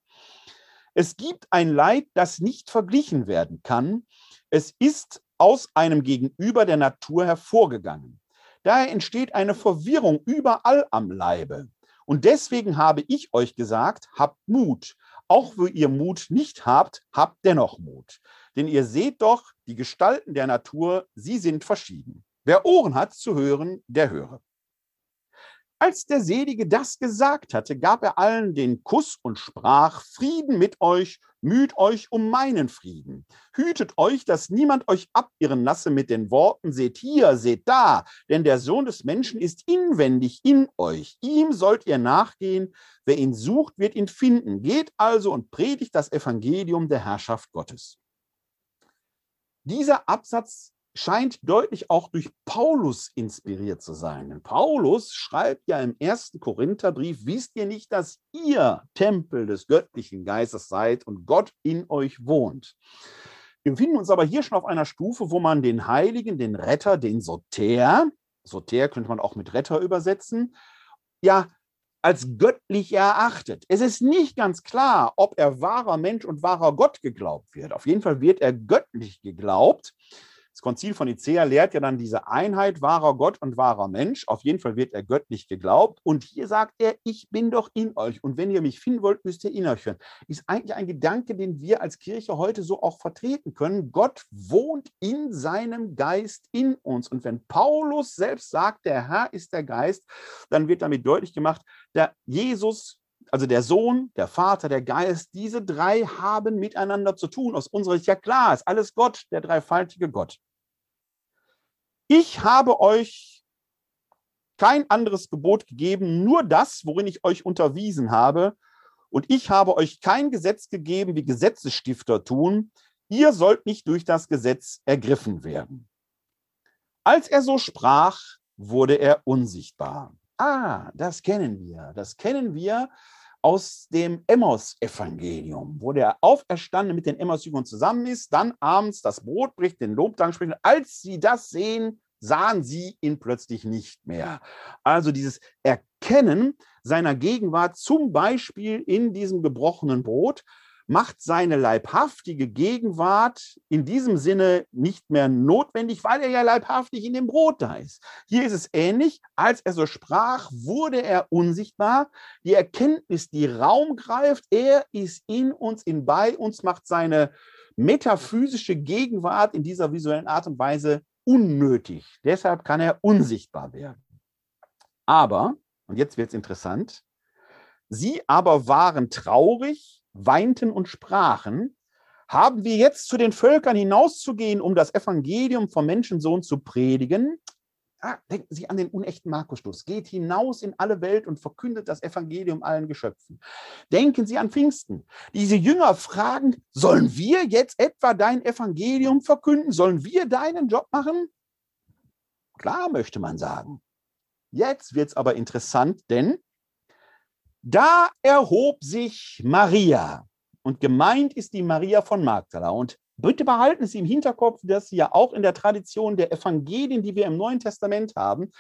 Es gibt ein Leid, das nicht verglichen werden kann. Es ist aus einem Gegenüber der Natur hervorgegangen. Daher entsteht eine Verwirrung überall am Leibe. Und deswegen habe ich euch gesagt, habt Mut. Auch wo ihr Mut nicht habt, habt dennoch Mut. Denn ihr seht doch die Gestalten der Natur, sie sind verschieden. Wer Ohren hat zu hören, der höre. Als der Selige das gesagt hatte, gab er allen den Kuss und sprach, Frieden mit euch, Müht euch um meinen Frieden. Hütet euch, dass niemand euch abirren lasse mit den Worten, seht hier, seht da, denn der Sohn des Menschen ist inwendig in euch. Ihm sollt ihr nachgehen. Wer ihn sucht, wird ihn finden. Geht also und predigt das Evangelium der Herrschaft Gottes. Dieser Absatz scheint deutlich auch durch Paulus inspiriert zu sein. Denn Paulus schreibt ja im ersten Korintherbrief, wisst ihr nicht, dass ihr Tempel des göttlichen Geistes seid und Gott in euch wohnt. Wir befinden uns aber hier schon auf einer Stufe, wo man den Heiligen, den Retter, den Soter, Soter könnte man auch mit Retter übersetzen, ja, als göttlich erachtet. Es ist nicht ganz klar, ob er wahrer Mensch und wahrer Gott geglaubt wird. Auf jeden Fall wird er göttlich geglaubt. Das Konzil von Nicea lehrt ja dann diese Einheit wahrer Gott und wahrer Mensch. Auf jeden Fall wird er göttlich geglaubt. Und hier sagt er, ich bin doch in euch. Und wenn ihr mich finden wollt, müsst ihr in euch hören. Ist eigentlich ein Gedanke, den wir als Kirche heute so auch vertreten können. Gott wohnt in seinem Geist in uns. Und wenn Paulus selbst sagt, der Herr ist der Geist, dann wird damit deutlich gemacht, der Jesus also der Sohn, der Vater, der Geist, diese drei haben miteinander zu tun. Aus unserer Sicht, ja klar, ist alles Gott, der dreifaltige Gott. Ich habe euch kein anderes Gebot gegeben, nur das, worin ich euch unterwiesen habe. Und ich habe euch kein Gesetz gegeben, wie Gesetzesstifter tun. Ihr sollt nicht durch das Gesetz ergriffen werden. Als er so sprach, wurde er unsichtbar. Ah, das kennen wir. Das kennen wir aus dem Emmaus-Evangelium, wo der Auferstandene mit den Emmaus-Jüngern zusammen ist, dann abends das Brot bricht, den Lobdank spricht. Als sie das sehen, sahen sie ihn plötzlich nicht mehr. Also dieses Erkennen seiner Gegenwart, zum Beispiel in diesem gebrochenen Brot, macht seine leibhaftige Gegenwart in diesem Sinne nicht mehr notwendig, weil er ja leibhaftig in dem Brot da ist. Hier ist es ähnlich. Als er so sprach, wurde er unsichtbar. Die Erkenntnis, die Raum greift, er ist in uns, in bei uns, macht seine metaphysische Gegenwart in dieser visuellen Art und Weise unnötig. Deshalb kann er unsichtbar werden. Aber, und jetzt wird es interessant, sie aber waren traurig weinten und sprachen, haben wir jetzt zu den Völkern hinauszugehen, um das Evangelium vom Menschensohn zu predigen? Ah, denken Sie an den unechten Markusschluss. Geht hinaus in alle Welt und verkündet das Evangelium allen Geschöpfen. Denken Sie an Pfingsten. Diese Jünger fragen, sollen wir jetzt etwa dein Evangelium verkünden? Sollen wir deinen Job machen? Klar, möchte man sagen. Jetzt wird es aber interessant, denn da erhob sich Maria. Und gemeint ist die Maria von Magdala. Und bitte behalten Sie im Hinterkopf, dass sie ja auch in der Tradition der Evangelien, die wir im Neuen Testament haben,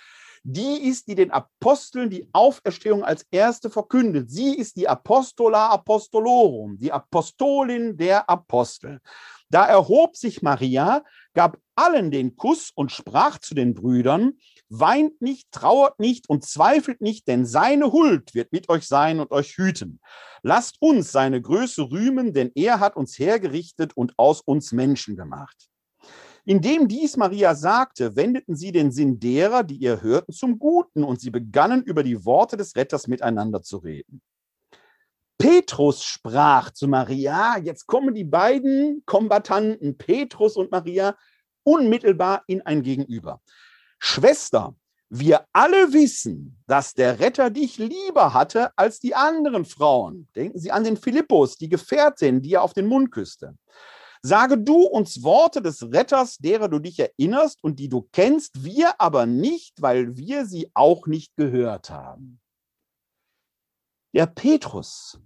die ist, die den Aposteln die Auferstehung als erste verkündet. Sie ist die Apostola Apostolorum, die Apostolin der Apostel. Da erhob sich Maria, gab allen den Kuss und sprach zu den Brüdern, weint nicht, trauert nicht und zweifelt nicht, denn seine Huld wird mit euch sein und euch hüten. Lasst uns seine Größe rühmen, denn er hat uns hergerichtet und aus uns Menschen gemacht. Indem dies Maria sagte, wendeten sie den Sinn derer, die ihr hörten, zum Guten und sie begannen über die Worte des Retters miteinander zu reden. Petrus sprach zu Maria, jetzt kommen die beiden Kombattanten, Petrus und Maria, unmittelbar in ein Gegenüber. Schwester, wir alle wissen, dass der Retter dich lieber hatte als die anderen Frauen. Denken Sie an den Philippus, die Gefährtin, die er auf den Mund küsste. Sage du uns Worte des Retters, derer du dich erinnerst und die du kennst, wir aber nicht, weil wir sie auch nicht gehört haben. Der Petrus,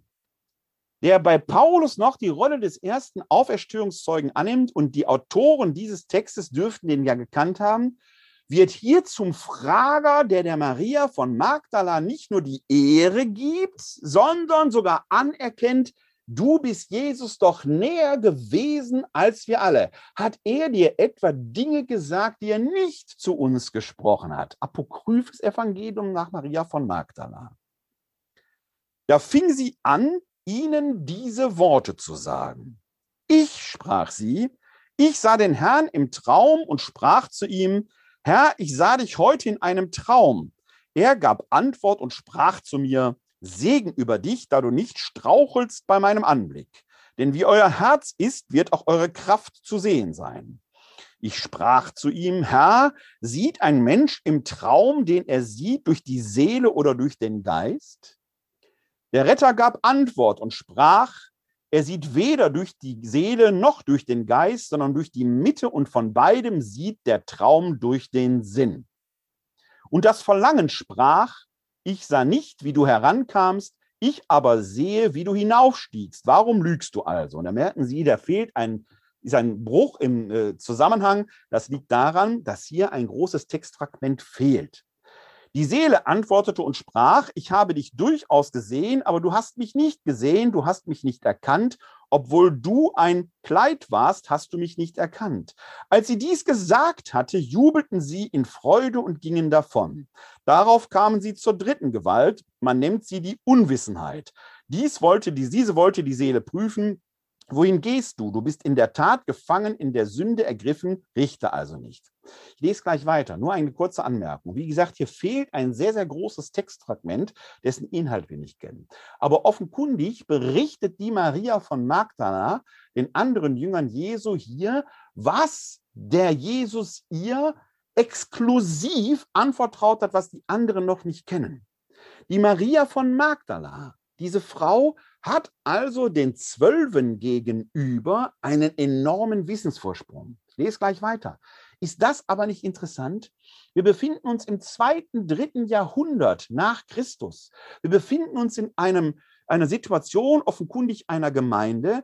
der bei Paulus noch die Rolle des ersten Auferstehungszeugen annimmt und die Autoren dieses Textes dürften den ja gekannt haben, wird hier zum Frager, der der Maria von Magdala nicht nur die Ehre gibt, sondern sogar anerkennt, du bist Jesus doch näher gewesen als wir alle. Hat er dir etwa Dinge gesagt, die er nicht zu uns gesprochen hat? Apokryphes Evangelium nach Maria von Magdala. Da fing sie an, ihnen diese Worte zu sagen. Ich, sprach sie, ich sah den Herrn im Traum und sprach zu ihm, Herr, ich sah dich heute in einem Traum. Er gab Antwort und sprach zu mir, Segen über dich, da du nicht strauchelst bei meinem Anblick. Denn wie euer Herz ist, wird auch eure Kraft zu sehen sein. Ich sprach zu ihm, Herr, sieht ein Mensch im Traum, den er sieht, durch die Seele oder durch den Geist? Der Retter gab Antwort und sprach, er sieht weder durch die Seele noch durch den Geist, sondern durch die Mitte und von beidem sieht der Traum durch den Sinn. Und das Verlangen sprach, ich sah nicht, wie du herankamst, ich aber sehe, wie du hinaufstiegst. Warum lügst du also? Und da merken Sie, da fehlt ein ist ein Bruch im äh, Zusammenhang. Das liegt daran, dass hier ein großes Textfragment fehlt. Die Seele antwortete und sprach, ich habe dich durchaus gesehen, aber du hast mich nicht gesehen, du hast mich nicht erkannt, obwohl du ein Kleid warst, hast du mich nicht erkannt. Als sie dies gesagt hatte, jubelten sie in Freude und gingen davon. Darauf kamen sie zur dritten Gewalt, man nennt sie die Unwissenheit. Dies wollte, diese wollte die Seele prüfen, Wohin gehst du? Du bist in der Tat gefangen, in der Sünde ergriffen, richte also nicht. Ich lese gleich weiter, nur eine kurze Anmerkung. Wie gesagt, hier fehlt ein sehr, sehr großes Textfragment, dessen Inhalt wir nicht kennen. Aber offenkundig berichtet die Maria von Magdala den anderen Jüngern Jesu hier, was der Jesus ihr exklusiv anvertraut hat, was die anderen noch nicht kennen. Die Maria von Magdala, diese Frau hat also den Zwölfen gegenüber einen enormen Wissensvorsprung. Ich lese gleich weiter. Ist das aber nicht interessant? Wir befinden uns im zweiten, dritten Jahrhundert nach Christus. Wir befinden uns in einem, einer Situation, offenkundig einer Gemeinde,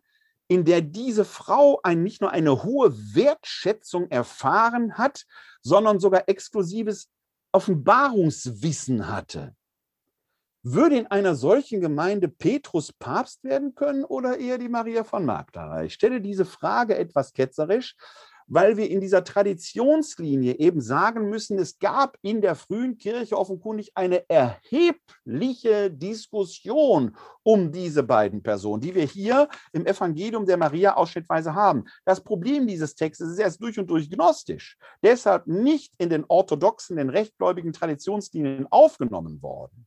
in der diese Frau ein, nicht nur eine hohe Wertschätzung erfahren hat, sondern sogar exklusives Offenbarungswissen hatte. Würde in einer solchen Gemeinde Petrus Papst werden können oder eher die Maria von Magdala? Ich stelle diese Frage etwas ketzerisch, weil wir in dieser Traditionslinie eben sagen müssen, es gab in der frühen Kirche offenkundig eine erhebliche Diskussion um diese beiden Personen, die wir hier im Evangelium der Maria ausschnittweise haben. Das Problem dieses Textes ist erst durch und durch gnostisch, deshalb nicht in den orthodoxen, den rechtgläubigen Traditionslinien aufgenommen worden.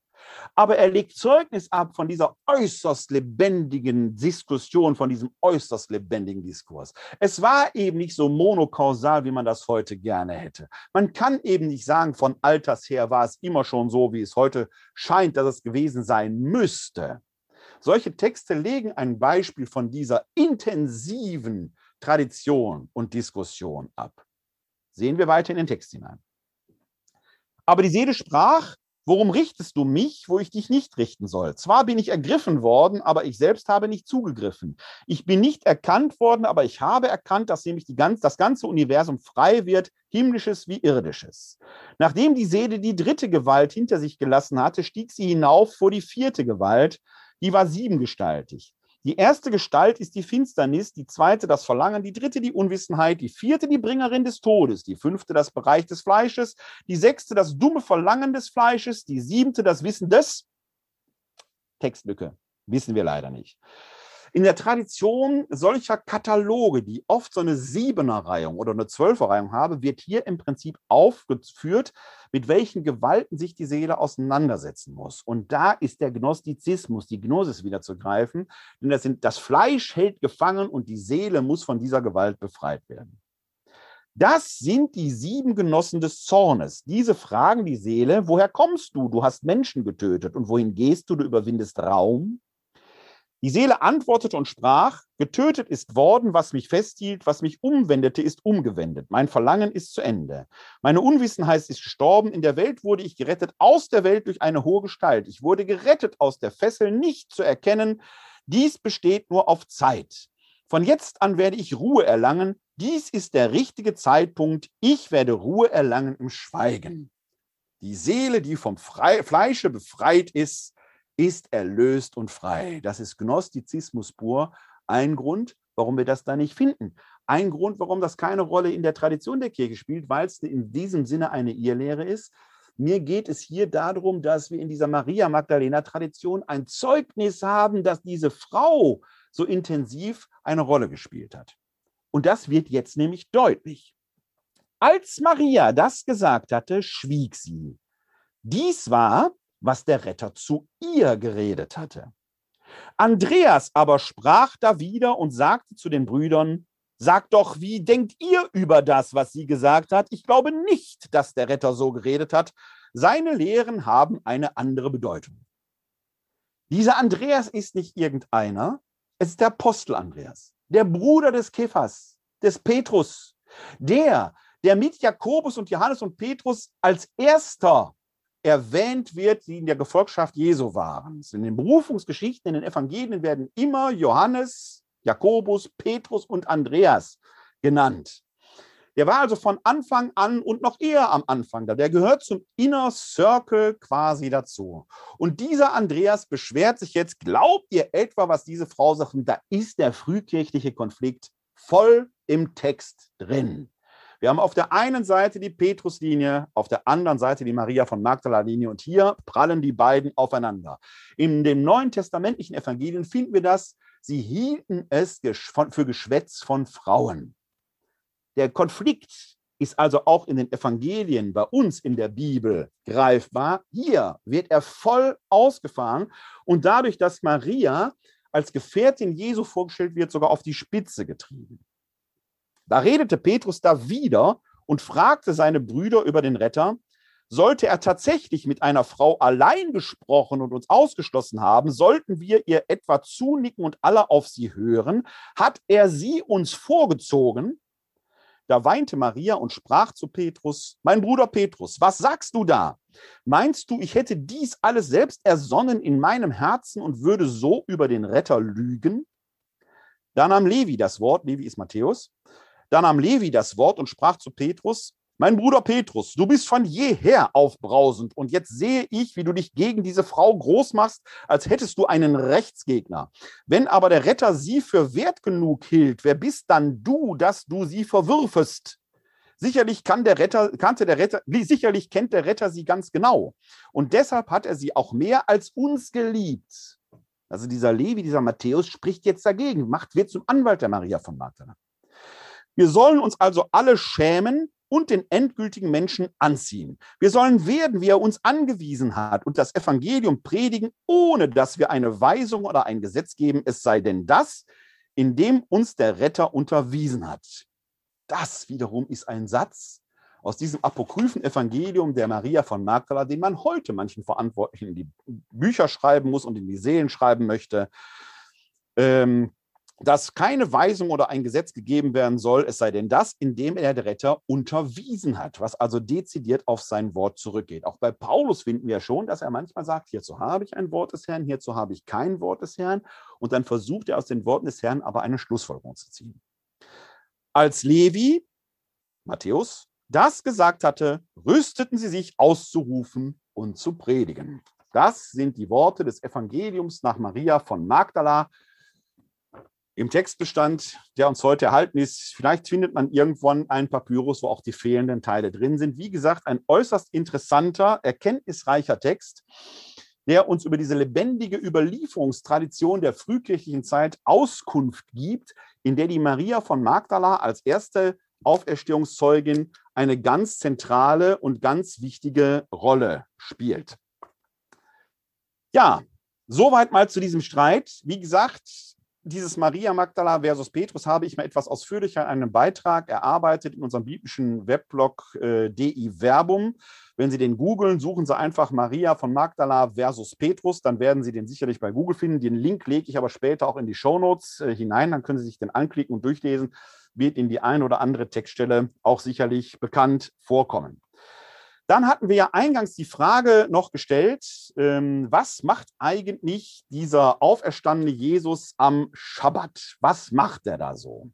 Aber er legt Zeugnis ab von dieser äußerst lebendigen Diskussion, von diesem äußerst lebendigen Diskurs. Es war eben nicht so monokausal, wie man das heute gerne hätte. Man kann eben nicht sagen, von Alters her war es immer schon so, wie es heute scheint, dass es gewesen sein müsste. Solche Texte legen ein Beispiel von dieser intensiven Tradition und Diskussion ab. Sehen wir weiter in den Text hinein. Aber die Seele sprach, Worum richtest du mich, wo ich dich nicht richten soll? Zwar bin ich ergriffen worden, aber ich selbst habe nicht zugegriffen. Ich bin nicht erkannt worden, aber ich habe erkannt, dass nämlich ganz, das ganze Universum frei wird, himmlisches wie irdisches. Nachdem die Seele die dritte Gewalt hinter sich gelassen hatte, stieg sie hinauf vor die vierte Gewalt, die war siebengestaltig. Die erste Gestalt ist die Finsternis, die zweite das Verlangen, die dritte die Unwissenheit, die vierte die Bringerin des Todes, die fünfte das Bereich des Fleisches, die sechste das dumme Verlangen des Fleisches, die siebente das Wissen des Textlücke. Wissen wir leider nicht. In der Tradition solcher Kataloge, die oft so eine Siebener-Reihung oder eine Zwölfer-Reihung haben, wird hier im Prinzip aufgeführt, mit welchen Gewalten sich die Seele auseinandersetzen muss. Und da ist der Gnostizismus, die Gnosis wieder zu greifen, denn das, sind, das Fleisch hält gefangen und die Seele muss von dieser Gewalt befreit werden. Das sind die sieben Genossen des Zornes. Diese fragen die Seele, woher kommst du? Du hast Menschen getötet. Und wohin gehst du? Du überwindest Raum. Die Seele antwortete und sprach, getötet ist worden, was mich festhielt, was mich umwendete, ist umgewendet. Mein Verlangen ist zu Ende. Meine Unwissenheit ist gestorben. In der Welt wurde ich gerettet, aus der Welt durch eine hohe Gestalt. Ich wurde gerettet aus der Fessel, nicht zu erkennen. Dies besteht nur auf Zeit. Von jetzt an werde ich Ruhe erlangen. Dies ist der richtige Zeitpunkt. Ich werde Ruhe erlangen im Schweigen. Die Seele, die vom Fleische befreit ist, ist erlöst und frei. Das ist Gnostizismus pur. Ein Grund, warum wir das da nicht finden. Ein Grund, warum das keine Rolle in der Tradition der Kirche spielt, weil es in diesem Sinne eine Irrlehre ist. Mir geht es hier darum, dass wir in dieser Maria Magdalena-Tradition ein Zeugnis haben, dass diese Frau so intensiv eine Rolle gespielt hat. Und das wird jetzt nämlich deutlich. Als Maria das gesagt hatte, schwieg sie. Dies war was der Retter zu ihr geredet hatte. Andreas aber sprach da wieder und sagte zu den Brüdern, Sagt doch, wie denkt ihr über das, was sie gesagt hat? Ich glaube nicht, dass der Retter so geredet hat. Seine Lehren haben eine andere Bedeutung. Dieser Andreas ist nicht irgendeiner, es ist der Apostel Andreas, der Bruder des Kephas, des Petrus, der, der mit Jakobus und Johannes und Petrus als erster erwähnt wird, die in der Gefolgschaft Jesu waren. In den Berufungsgeschichten, in den Evangelien werden immer Johannes, Jakobus, Petrus und Andreas genannt. Der war also von Anfang an und noch eher am Anfang da. Der gehört zum Inner Circle quasi dazu. Und dieser Andreas beschwert sich jetzt, glaubt ihr etwa, was diese Frau sagt? Da ist der frühkirchliche Konflikt voll im Text drin. Wir haben auf der einen Seite die Petruslinie, auf der anderen Seite die Maria von Magdala-Linie und hier prallen die beiden aufeinander. In dem Neuen Testamentlichen Evangelien finden wir das, sie hielten es für Geschwätz von Frauen. Der Konflikt ist also auch in den Evangelien bei uns in der Bibel greifbar. Hier wird er voll ausgefahren und dadurch, dass Maria als Gefährtin Jesu vorgestellt wird, sogar auf die Spitze getrieben. Da redete Petrus da wieder und fragte seine Brüder über den Retter, sollte er tatsächlich mit einer Frau allein gesprochen und uns ausgeschlossen haben, sollten wir ihr etwa zunicken und alle auf sie hören, hat er sie uns vorgezogen, da weinte Maria und sprach zu Petrus, mein Bruder Petrus, was sagst du da? Meinst du, ich hätte dies alles selbst ersonnen in meinem Herzen und würde so über den Retter lügen? Da nahm Levi das Wort, Levi ist Matthäus, da nahm Levi das Wort und sprach zu Petrus, mein Bruder Petrus, du bist von jeher aufbrausend und jetzt sehe ich, wie du dich gegen diese Frau groß machst, als hättest du einen Rechtsgegner. Wenn aber der Retter sie für wert genug hielt, wer bist dann du, dass du sie verwürfest? Sicherlich kann der Retter, kannte der Retter, sicherlich kennt der Retter sie ganz genau. Und deshalb hat er sie auch mehr als uns geliebt. Also dieser Levi, dieser Matthäus spricht jetzt dagegen, macht, wird zum Anwalt der Maria von Magdala. Wir sollen uns also alle schämen, und den endgültigen Menschen anziehen. Wir sollen werden, wie er uns angewiesen hat und das Evangelium predigen, ohne dass wir eine Weisung oder ein Gesetz geben, es sei denn das, in dem uns der Retter unterwiesen hat. Das wiederum ist ein Satz aus diesem apokryphen Evangelium der Maria von Magdala, den man heute manchen Verantwortlichen in die Bücher schreiben muss und in die Seelen schreiben möchte. Ähm, dass keine Weisung oder ein Gesetz gegeben werden soll, es sei denn das, indem er der Retter unterwiesen hat, was also dezidiert auf sein Wort zurückgeht. Auch bei Paulus finden wir schon, dass er manchmal sagt, hierzu habe ich ein Wort des Herrn, hierzu habe ich kein Wort des Herrn. Und dann versucht er aus den Worten des Herrn aber eine Schlussfolgerung zu ziehen. Als Levi, Matthäus, das gesagt hatte, rüsteten sie sich auszurufen und zu predigen. Das sind die Worte des Evangeliums nach Maria von Magdala, im Textbestand, der uns heute erhalten ist, vielleicht findet man irgendwann einen Papyrus, wo auch die fehlenden Teile drin sind. Wie gesagt, ein äußerst interessanter, erkenntnisreicher Text, der uns über diese lebendige Überlieferungstradition der frühkirchlichen Zeit Auskunft gibt, in der die Maria von Magdala als erste Auferstehungszeugin eine ganz zentrale und ganz wichtige Rolle spielt. Ja, soweit mal zu diesem Streit. Wie gesagt, dieses Maria Magdala versus Petrus habe ich mal etwas ausführlicher in einem Beitrag erarbeitet in unserem biblischen Weblog äh, DI Verbum. Wenn Sie den googeln, suchen Sie einfach Maria von Magdala versus Petrus, dann werden Sie den sicherlich bei Google finden. Den Link lege ich aber später auch in die Shownotes äh, hinein, dann können Sie sich den anklicken und durchlesen. Wird in die ein oder andere Textstelle auch sicherlich bekannt vorkommen. Dann hatten wir ja eingangs die Frage noch gestellt, ähm, was macht eigentlich dieser auferstandene Jesus am Schabbat? Was macht er da so?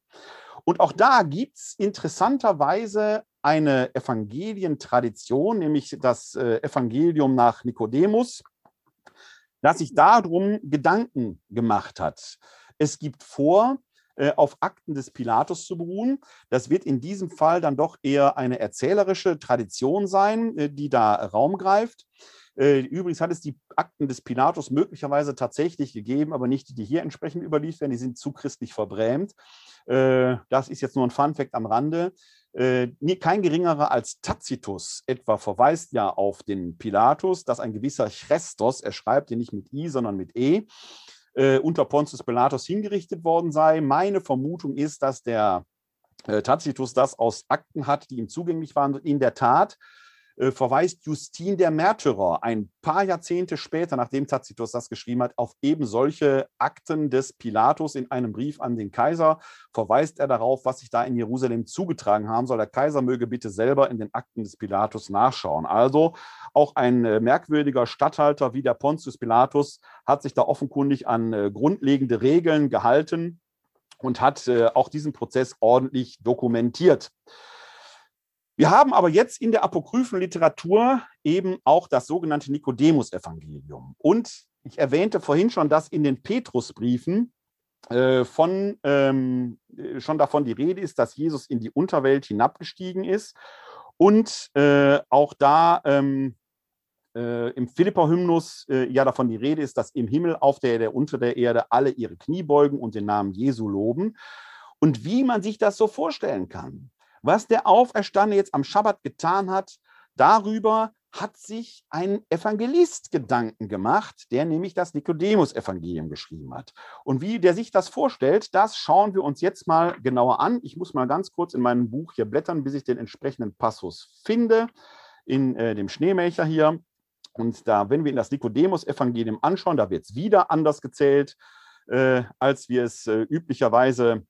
Und auch da gibt es interessanterweise eine Evangelientradition, nämlich das äh, Evangelium nach Nikodemus, das sich darum Gedanken gemacht hat. Es gibt vor, äh, auf Akten des Pilatus zu beruhen. Das wird in diesem Fall dann doch eher eine erzählerische Tradition sein, äh, die da Raum greift. Äh, übrigens hat es die Akten des Pilatus möglicherweise tatsächlich gegeben, aber nicht die, die hier entsprechend überliefert werden. Die sind zu christlich verbrämt. Das ist jetzt nur ein Funfact am Rande. Kein geringerer als Tacitus etwa verweist ja auf den Pilatus, dass ein gewisser Chrestos, er schreibt ihn nicht mit I, sondern mit E, äh, unter Pontius Pilatus hingerichtet worden sei. Meine Vermutung ist, dass der äh, Tacitus das aus Akten hat, die ihm zugänglich waren. In der Tat verweist Justin der Märtyrer ein paar Jahrzehnte später, nachdem Tacitus das geschrieben hat, auf eben solche Akten des Pilatus in einem Brief an den Kaiser, verweist er darauf, was sich da in Jerusalem zugetragen haben soll. Der Kaiser möge bitte selber in den Akten des Pilatus nachschauen. Also auch ein äh, merkwürdiger Statthalter wie der Pontius Pilatus hat sich da offenkundig an äh, grundlegende Regeln gehalten und hat auch diesen Prozess ordentlich dokumentiert. Wir haben aber jetzt in der apokryphen Literatur eben auch das sogenannte Nikodemus-Evangelium. Und ich erwähnte vorhin schon, dass in den Petrusbriefen äh, von, ähm, schon davon die Rede ist, dass Jesus in die Unterwelt hinabgestiegen ist. Und äh, auch da ähm, äh, im Philippa-Hymnus äh, ja davon die Rede ist, dass im Himmel, auf der Erde, unter der Erde alle ihre Knie beugen und den Namen Jesu loben. Und wie man sich das so vorstellen kann was der Auferstandene jetzt am Schabbat getan hat, darüber hat sich ein Evangelist Gedanken gemacht, der nämlich das Nikodemus-Evangelium geschrieben hat. Und wie der sich das vorstellt, das schauen wir uns jetzt mal genauer an. Ich muss mal ganz kurz in meinem Buch hier blättern, bis ich den entsprechenden Passus finde, in äh, dem Schneemelcher hier. Und da, wenn wir in das Nikodemus-Evangelium anschauen, da wird es wieder anders gezählt, äh, als wir es äh, üblicherweise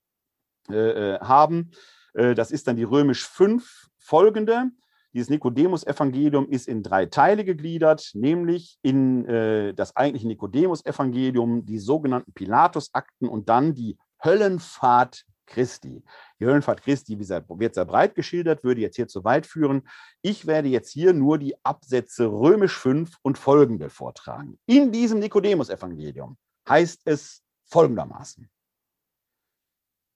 äh, äh, haben. Äh, das ist dann die römisch 5 folgende. Dieses Nikodemus-Evangelium ist in drei Teile gegliedert, nämlich in äh, das eigentliche Nikodemus-Evangelium, die sogenannten Pilatus-Akten und dann die Höllenfahrt Christi. Die Höllenfahrt Christi wird sehr breit geschildert, würde jetzt hier zu weit führen. Ich werde jetzt hier nur die Absätze römisch 5 und folgende vortragen. In diesem Nikodemus-Evangelium heißt es folgendermaßen.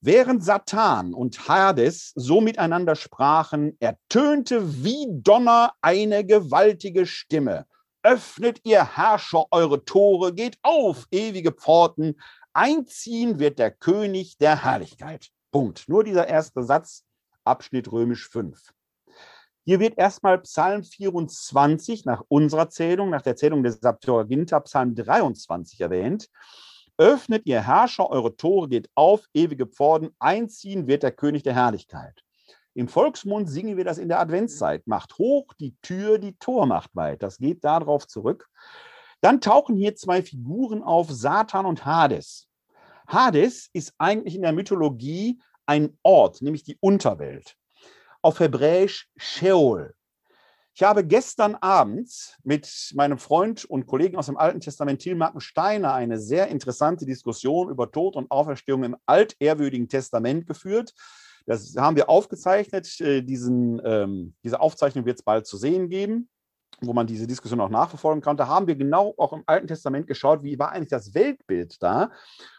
Während Satan und Hades so miteinander sprachen, ertönte wie Donner eine gewaltige Stimme. Öffnet ihr Herrscher eure Tore, geht auf, ewige Pforten, einziehen wird der König der Herrlichkeit. Punkt. Nur dieser erste Satz, Abschnitt römisch 5. Hier wird erstmal Psalm 24 nach unserer Zählung, nach der Zählung des Septuaginta, Psalm 23 erwähnt. Öffnet ihr Herrscher eure Tore, geht auf, ewige Pforten, einziehen wird der König der Herrlichkeit. Im Volksmund singen wir das in der Adventszeit. Macht hoch die Tür, die Tor macht weit. Das geht darauf zurück. Dann tauchen hier zwei Figuren auf, Satan und Hades. Hades ist eigentlich in der Mythologie ein Ort, nämlich die Unterwelt. Auf Hebräisch Sheol. Ich habe gestern Abend mit meinem Freund und Kollegen aus dem Alten Testament, Tilmarken Steiner, eine sehr interessante Diskussion über Tod und Auferstehung im altehrwürdigen Testament geführt. Das haben wir aufgezeichnet. Äh, diesen, ähm, diese Aufzeichnung wird es bald zu sehen geben, wo man diese Diskussion auch nachverfolgen kann. Da haben wir genau auch im Alten Testament geschaut, wie war eigentlich das Weltbild da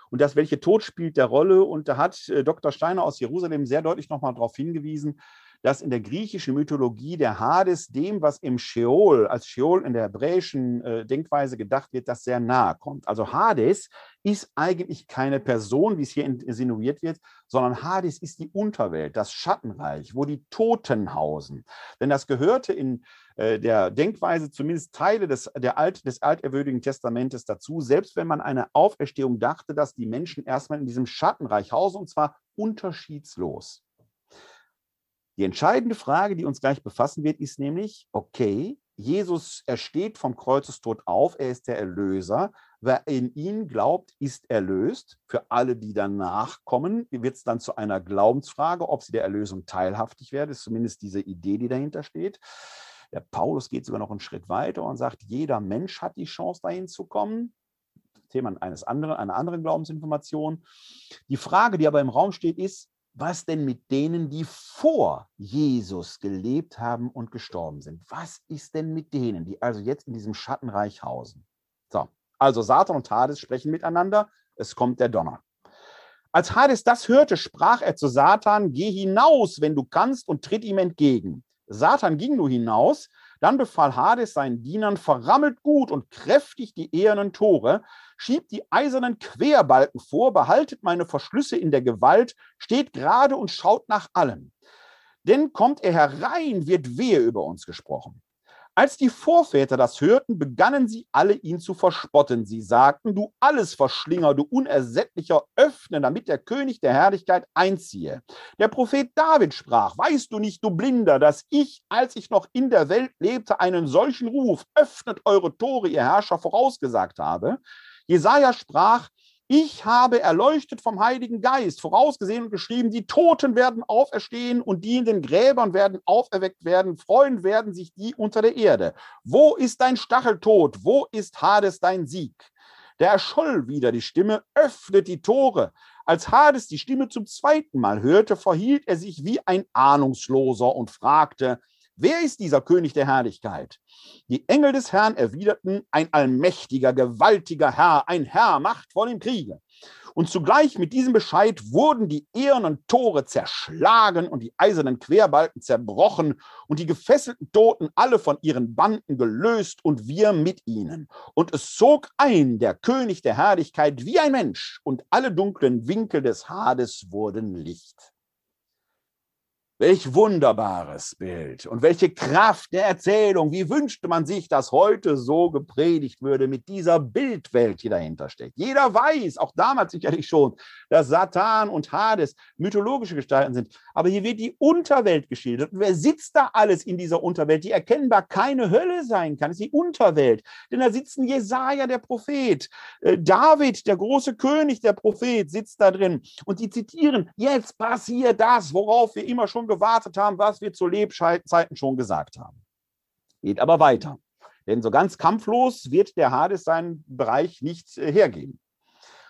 und das, welche Tod spielt der Rolle. Und da hat äh, Dr. Steiner aus Jerusalem sehr deutlich nochmal darauf hingewiesen, dass in der griechischen Mythologie der Hades dem, was im Sheol, als Sheol in der hebräischen äh, Denkweise gedacht wird, das sehr nahe kommt. Also Hades ist eigentlich keine Person, wie es hier insinuiert wird, sondern Hades ist die Unterwelt, das Schattenreich, wo die Toten hausen. Denn das gehörte in äh, der Denkweise zumindest Teile des, der Alt, des alterwürdigen Testamentes dazu, selbst wenn man eine Auferstehung dachte, dass die Menschen erstmal in diesem Schattenreich hausen, und zwar unterschiedslos. Die entscheidende Frage, die uns gleich befassen wird, ist nämlich, okay, Jesus, er steht vom Kreuzestod auf, er ist der Erlöser. Wer in ihn glaubt, ist erlöst. Für alle, die danach kommen, wird es dann zu einer Glaubensfrage, ob sie der Erlösung teilhaftig werden. Das ist zumindest diese Idee, die dahinter steht. Der Paulus geht sogar noch einen Schritt weiter und sagt, jeder Mensch hat die Chance, dahin zu kommen. Thema eines anderen, einer anderen Glaubensinformation. Die Frage, die aber im Raum steht, ist, was denn mit denen, die vor Jesus gelebt haben und gestorben sind? Was ist denn mit denen, die also jetzt in diesem Schattenreich hausen? So, also Satan und Hades sprechen miteinander, es kommt der Donner. Als Hades das hörte, sprach er zu Satan, geh hinaus, wenn du kannst, und tritt ihm entgegen. Satan ging nur hinaus, dann befahl Hades seinen Dienern, verrammelt gut und kräftig die ehernen Tore, schiebt die eisernen Querbalken vor, behaltet meine Verschlüsse in der Gewalt, steht gerade und schaut nach allem. Denn kommt er herein, wird wehe über uns gesprochen. Als die Vorväter das hörten, begannen sie alle ihn zu verspotten. Sie sagten, du Allesverschlinger, du Unersättlicher, öffne, damit der König der Herrlichkeit einziehe. Der Prophet David sprach, weißt du nicht, du Blinder, dass ich, als ich noch in der Welt lebte, einen solchen Ruf, öffnet eure Tore, ihr Herrscher, vorausgesagt habe? Jesaja sprach, ich habe erleuchtet vom Heiligen Geist, vorausgesehen und geschrieben, die Toten werden auferstehen und die in den Gräbern werden auferweckt werden, freuen werden sich die unter der Erde. Wo ist dein Stacheltod? Wo ist Hades dein Sieg? Da erscholl wieder die Stimme, öffnet die Tore. Als Hades die Stimme zum zweiten Mal hörte, verhielt er sich wie ein Ahnungsloser und fragte, Wer ist dieser König der Herrlichkeit? Die Engel des Herrn erwiderten, ein allmächtiger, gewaltiger Herr, ein Herr, machtvoll im Kriege. Und zugleich mit diesem Bescheid wurden die ehernen Tore zerschlagen und die eisernen Querbalken zerbrochen und die gefesselten Toten alle von ihren Banden gelöst und wir mit ihnen. Und es zog ein der König der Herrlichkeit wie ein Mensch und alle dunklen Winkel des Hades wurden Licht. Welch wunderbares Bild und welche Kraft der Erzählung. Wie wünschte man sich, dass heute so gepredigt würde mit dieser Bildwelt, die dahinter steckt. Jeder weiß, auch damals sicherlich schon, dass Satan und Hades mythologische Gestalten sind. Aber hier wird die Unterwelt geschildert. Und wer sitzt da alles in dieser Unterwelt, die erkennbar keine Hölle sein kann? Das ist die Unterwelt. Denn da sitzen Jesaja, der Prophet, äh, David, der große König, der Prophet, sitzt da drin. Und die zitieren, jetzt passiert das, worauf wir immer schon gewartet haben, was wir zu Lebzeiten schon gesagt haben. Geht aber weiter. Denn so ganz kampflos wird der Hades seinen Bereich nicht äh, hergeben.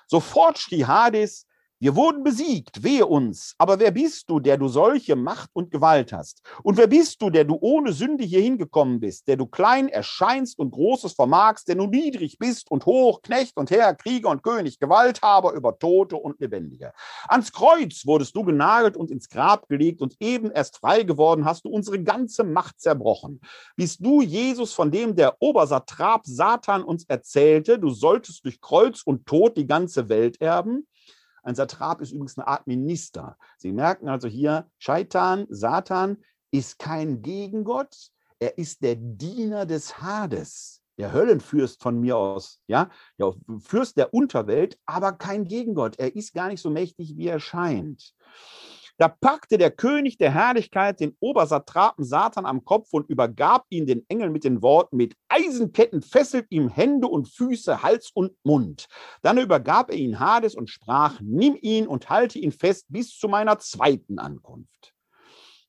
Sofort schrie Hades, wir wurden besiegt, wehe uns. Aber wer bist du, der du solche Macht und Gewalt hast? Und wer bist du, der du ohne Sünde hier hingekommen bist, der du klein erscheinst und Großes vermagst, der du niedrig bist und hoch, Knecht und Herr, Krieger und König, Gewalthaber über Tote und Lebendige? Ans Kreuz wurdest du genagelt und ins Grab gelegt und eben erst frei geworden hast du unsere ganze Macht zerbrochen. Bist du Jesus, von dem der Obersatrap Satan uns erzählte, du solltest durch Kreuz und Tod die ganze Welt erben? Ein Satrap ist übrigens eine Art Minister. Sie merken also hier, Scheitan, Satan ist kein Gegengott, er ist der Diener des Hades, der Höllenfürst von mir aus, ja, der Fürst der Unterwelt, aber kein Gegengott. Er ist gar nicht so mächtig, wie er scheint. Da packte der König der Herrlichkeit den Obersatrapen Satan am Kopf und übergab ihn den Engeln mit den Worten, mit Eisenketten fesselt ihm Hände und Füße, Hals und Mund. Dann übergab er ihn Hades und sprach, nimm ihn und halte ihn fest bis zu meiner zweiten Ankunft.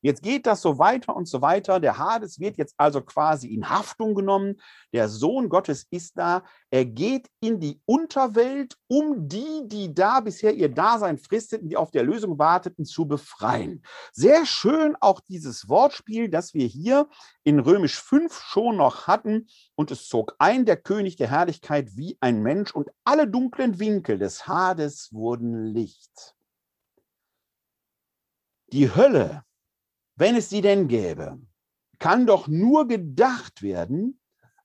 Jetzt geht das so weiter und so weiter. Der Hades wird jetzt also quasi in Haftung genommen. Der Sohn Gottes ist da. Er geht in die Unterwelt, um die, die da bisher ihr Dasein fristeten, die auf der Lösung warteten, zu befreien. Sehr schön auch dieses Wortspiel, das wir hier in Römisch 5 schon noch hatten. Und es zog ein der König der Herrlichkeit wie ein Mensch und alle dunklen Winkel des Hades wurden Licht. Die Hölle wenn es sie denn gäbe, kann doch nur gedacht werden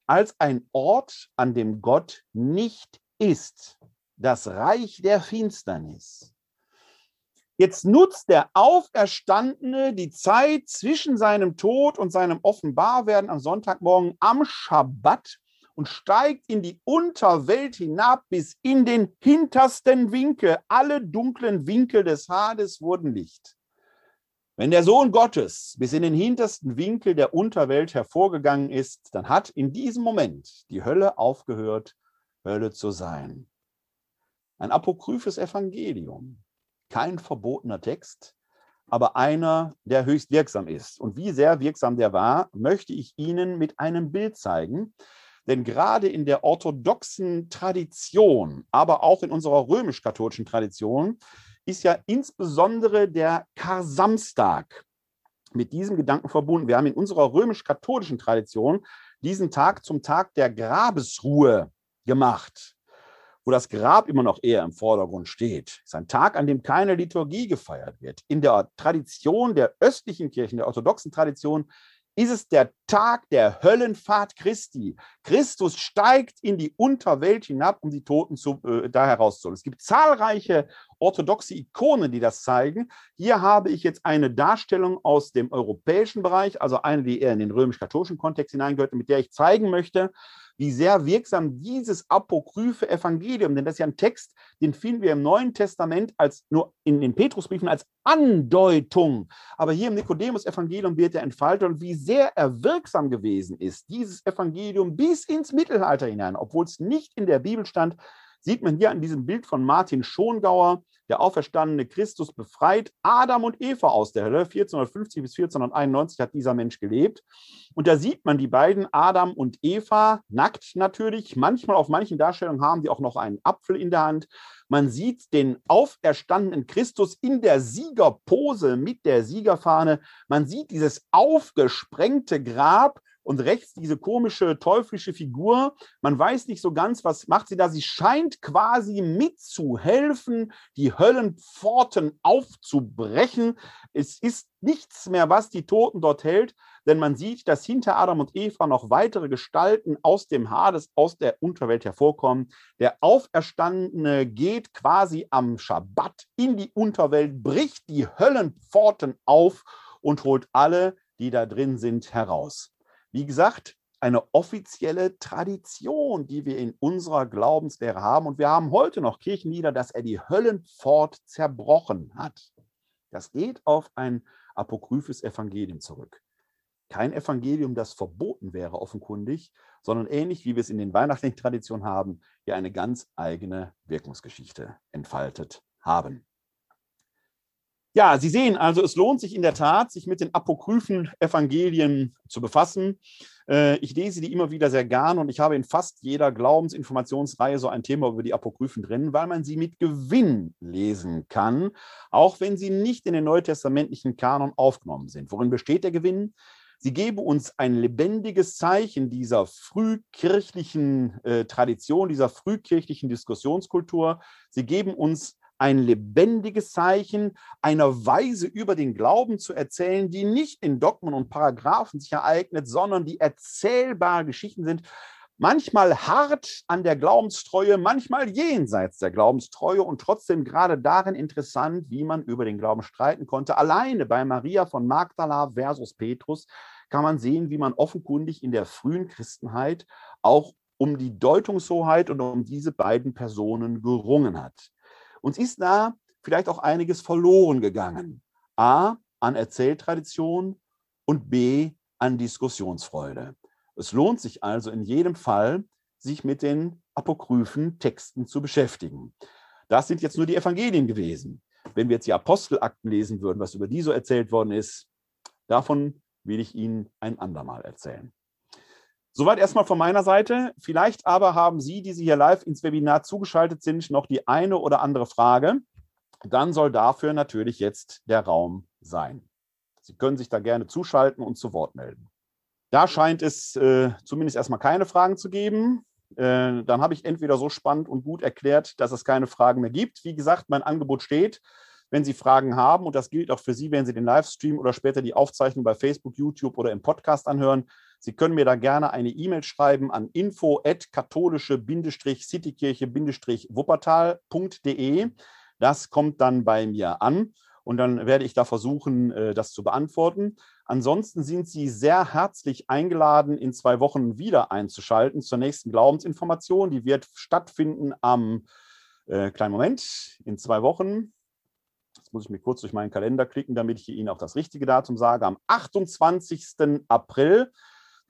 als ein Ort, an dem Gott nicht ist, das Reich der Finsternis. Jetzt nutzt der Auferstandene die Zeit zwischen seinem Tod und seinem Offenbarwerden am Sonntagmorgen am Schabbat und steigt in die Unterwelt hinab bis in den hintersten Winkel. Alle dunklen Winkel des Hades wurden Licht. Wenn der Sohn Gottes bis in den hintersten Winkel der Unterwelt hervorgegangen ist, dann hat in diesem Moment die Hölle aufgehört, Hölle zu sein. Ein apokryphes Evangelium, kein verbotener Text, aber einer, der höchst wirksam ist. Und wie sehr wirksam der war, möchte ich Ihnen mit einem Bild zeigen. Denn gerade in der orthodoxen Tradition, aber auch in unserer römisch-katholischen Tradition, ist ja insbesondere der Kar-Samstag mit diesem Gedanken verbunden. Wir haben in unserer römisch-katholischen Tradition diesen Tag zum Tag der Grabesruhe gemacht, wo das Grab immer noch eher im Vordergrund steht. Es ist ein Tag, an dem keine Liturgie gefeiert wird. In der Tradition der östlichen Kirchen, der orthodoxen Tradition, ist es der Tag der Höllenfahrt Christi. Christus steigt in die Unterwelt hinab, um die Toten zu, äh, da herauszuholen. Es gibt zahlreiche orthodoxe Ikonen, die das zeigen. Hier habe ich jetzt eine Darstellung aus dem europäischen Bereich, also eine, die eher in den römisch-katholischen Kontext hineingehört, mit der ich zeigen möchte, wie sehr wirksam dieses apokryphe Evangelium, denn das ist ja ein Text, den finden wir im Neuen Testament als nur in den Petrusbriefen als Andeutung. Aber hier im Nikodemus-Evangelium wird er entfaltet und wie sehr er wirksam gewesen ist, dieses Evangelium bis ins Mittelalter hinein, obwohl es nicht in der Bibel stand, sieht man hier an diesem Bild von Martin Schongauer, der auferstandene Christus befreit Adam und Eva aus der Hölle. 1450 bis 1491 hat dieser Mensch gelebt. Und da sieht man die beiden, Adam und Eva, nackt natürlich. Manchmal auf manchen Darstellungen haben die auch noch einen Apfel in der Hand. Man sieht den auferstandenen Christus in der Siegerpose mit der Siegerfahne. Man sieht dieses aufgesprengte Grab und rechts diese komische teuflische Figur. Man weiß nicht so ganz, was macht sie da. Sie scheint quasi mitzuhelfen, die Höllenpforten aufzubrechen. Es ist nichts mehr, was die Toten dort hält, denn man sieht, dass hinter Adam und Eva noch weitere Gestalten aus dem Hades, aus der Unterwelt hervorkommen. Der Auferstandene geht quasi am Schabbat in die Unterwelt, bricht die Höllenpforten auf und holt alle, die da drin sind, heraus. Wie gesagt, eine offizielle Tradition, die wir in unserer Glaubenslehre haben. Und wir haben heute noch Kirchenlieder, dass er die Höllenpfort zerbrochen hat. Das geht auf ein apokryphes Evangelium zurück. Kein Evangelium, das verboten wäre, offenkundig, sondern ähnlich wie wir es in den weihnachtlichen Traditionen haben, hier eine ganz eigene Wirkungsgeschichte entfaltet haben. Ja, Sie sehen also, es lohnt sich in der Tat, sich mit den apokryphen Evangelien zu befassen. Äh, ich lese die immer wieder sehr gern und ich habe in fast jeder Glaubensinformationsreihe so ein Thema über die Apokryphen drin, weil man sie mit Gewinn lesen kann, auch wenn sie nicht in den neutestamentlichen Kanon aufgenommen sind. Worin besteht der Gewinn? Sie geben uns ein lebendiges Zeichen dieser frühkirchlichen äh, Tradition, dieser frühkirchlichen Diskussionskultur. Sie geben uns ein lebendiges Zeichen einer Weise über den Glauben zu erzählen, die nicht in Dogmen und Paragraphen sich ereignet, sondern die erzählbare Geschichten sind, manchmal hart an der Glaubenstreue, manchmal jenseits der Glaubenstreue und trotzdem gerade darin interessant, wie man über den Glauben streiten konnte. Alleine bei Maria von Magdala versus Petrus kann man sehen, wie man offenkundig in der frühen Christenheit auch um die Deutungshoheit und um diese beiden Personen gerungen hat. Uns ist da vielleicht auch einiges verloren gegangen. A, an Erzähltradition und B, an Diskussionsfreude. Es lohnt sich also in jedem Fall, sich mit den apokryphen Texten zu beschäftigen. Das sind jetzt nur die Evangelien gewesen. Wenn wir jetzt die Apostelakten lesen würden, was über die so erzählt worden ist, davon will ich Ihnen ein andermal erzählen. Soweit erstmal von meiner Seite. Vielleicht aber haben Sie, die Sie hier live ins Webinar zugeschaltet sind, noch die eine oder andere Frage. Dann soll dafür natürlich jetzt der Raum sein. Sie können sich da gerne zuschalten und zu Wort melden. Da scheint es äh, zumindest erstmal keine Fragen zu geben. Äh, dann habe ich entweder so spannend und gut erklärt, dass es keine Fragen mehr gibt. Wie gesagt, mein Angebot steht. Wenn Sie Fragen haben, und das gilt auch für Sie, wenn Sie den Livestream oder später die Aufzeichnung bei Facebook, YouTube oder im Podcast anhören, Sie können mir da gerne eine E-Mail schreiben an info-katholische-citykirche-wuppertal.de. Das kommt dann bei mir an und dann werde ich da versuchen, äh, das zu beantworten. Ansonsten sind Sie sehr herzlich eingeladen, in zwei Wochen wieder einzuschalten zur nächsten Glaubensinformation. Die wird stattfinden am, äh, kleinen Moment, in zwei Wochen. Jetzt muss ich mir kurz durch meinen Kalender klicken, damit ich Ihnen auch das richtige Datum sage. Am 28. April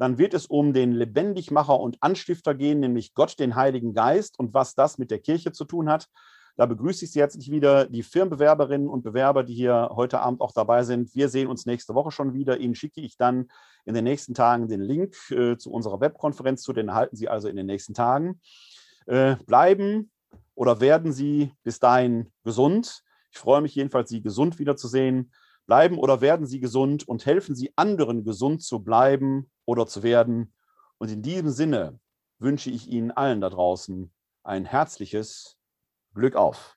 dann wird es um den Lebendigmacher und Anstifter gehen, nämlich Gott, den Heiligen Geist und was das mit der Kirche zu tun hat. Da begrüße ich Sie herzlich wieder, die Firmenbewerberinnen und Bewerber, die hier heute Abend auch dabei sind. Wir sehen uns nächste Woche schon wieder. Ihnen schicke ich dann in den nächsten Tagen den Link äh, zu unserer Webkonferenz zu, den erhalten Sie also in den nächsten Tagen. Äh, bleiben oder werden Sie bis dahin gesund. Ich freue mich jedenfalls, Sie gesund wiederzusehen. Bleiben oder werden Sie gesund und helfen Sie anderen, gesund zu bleiben oder zu werden. Und in diesem Sinne wünsche ich Ihnen allen da draußen ein herzliches Glück auf.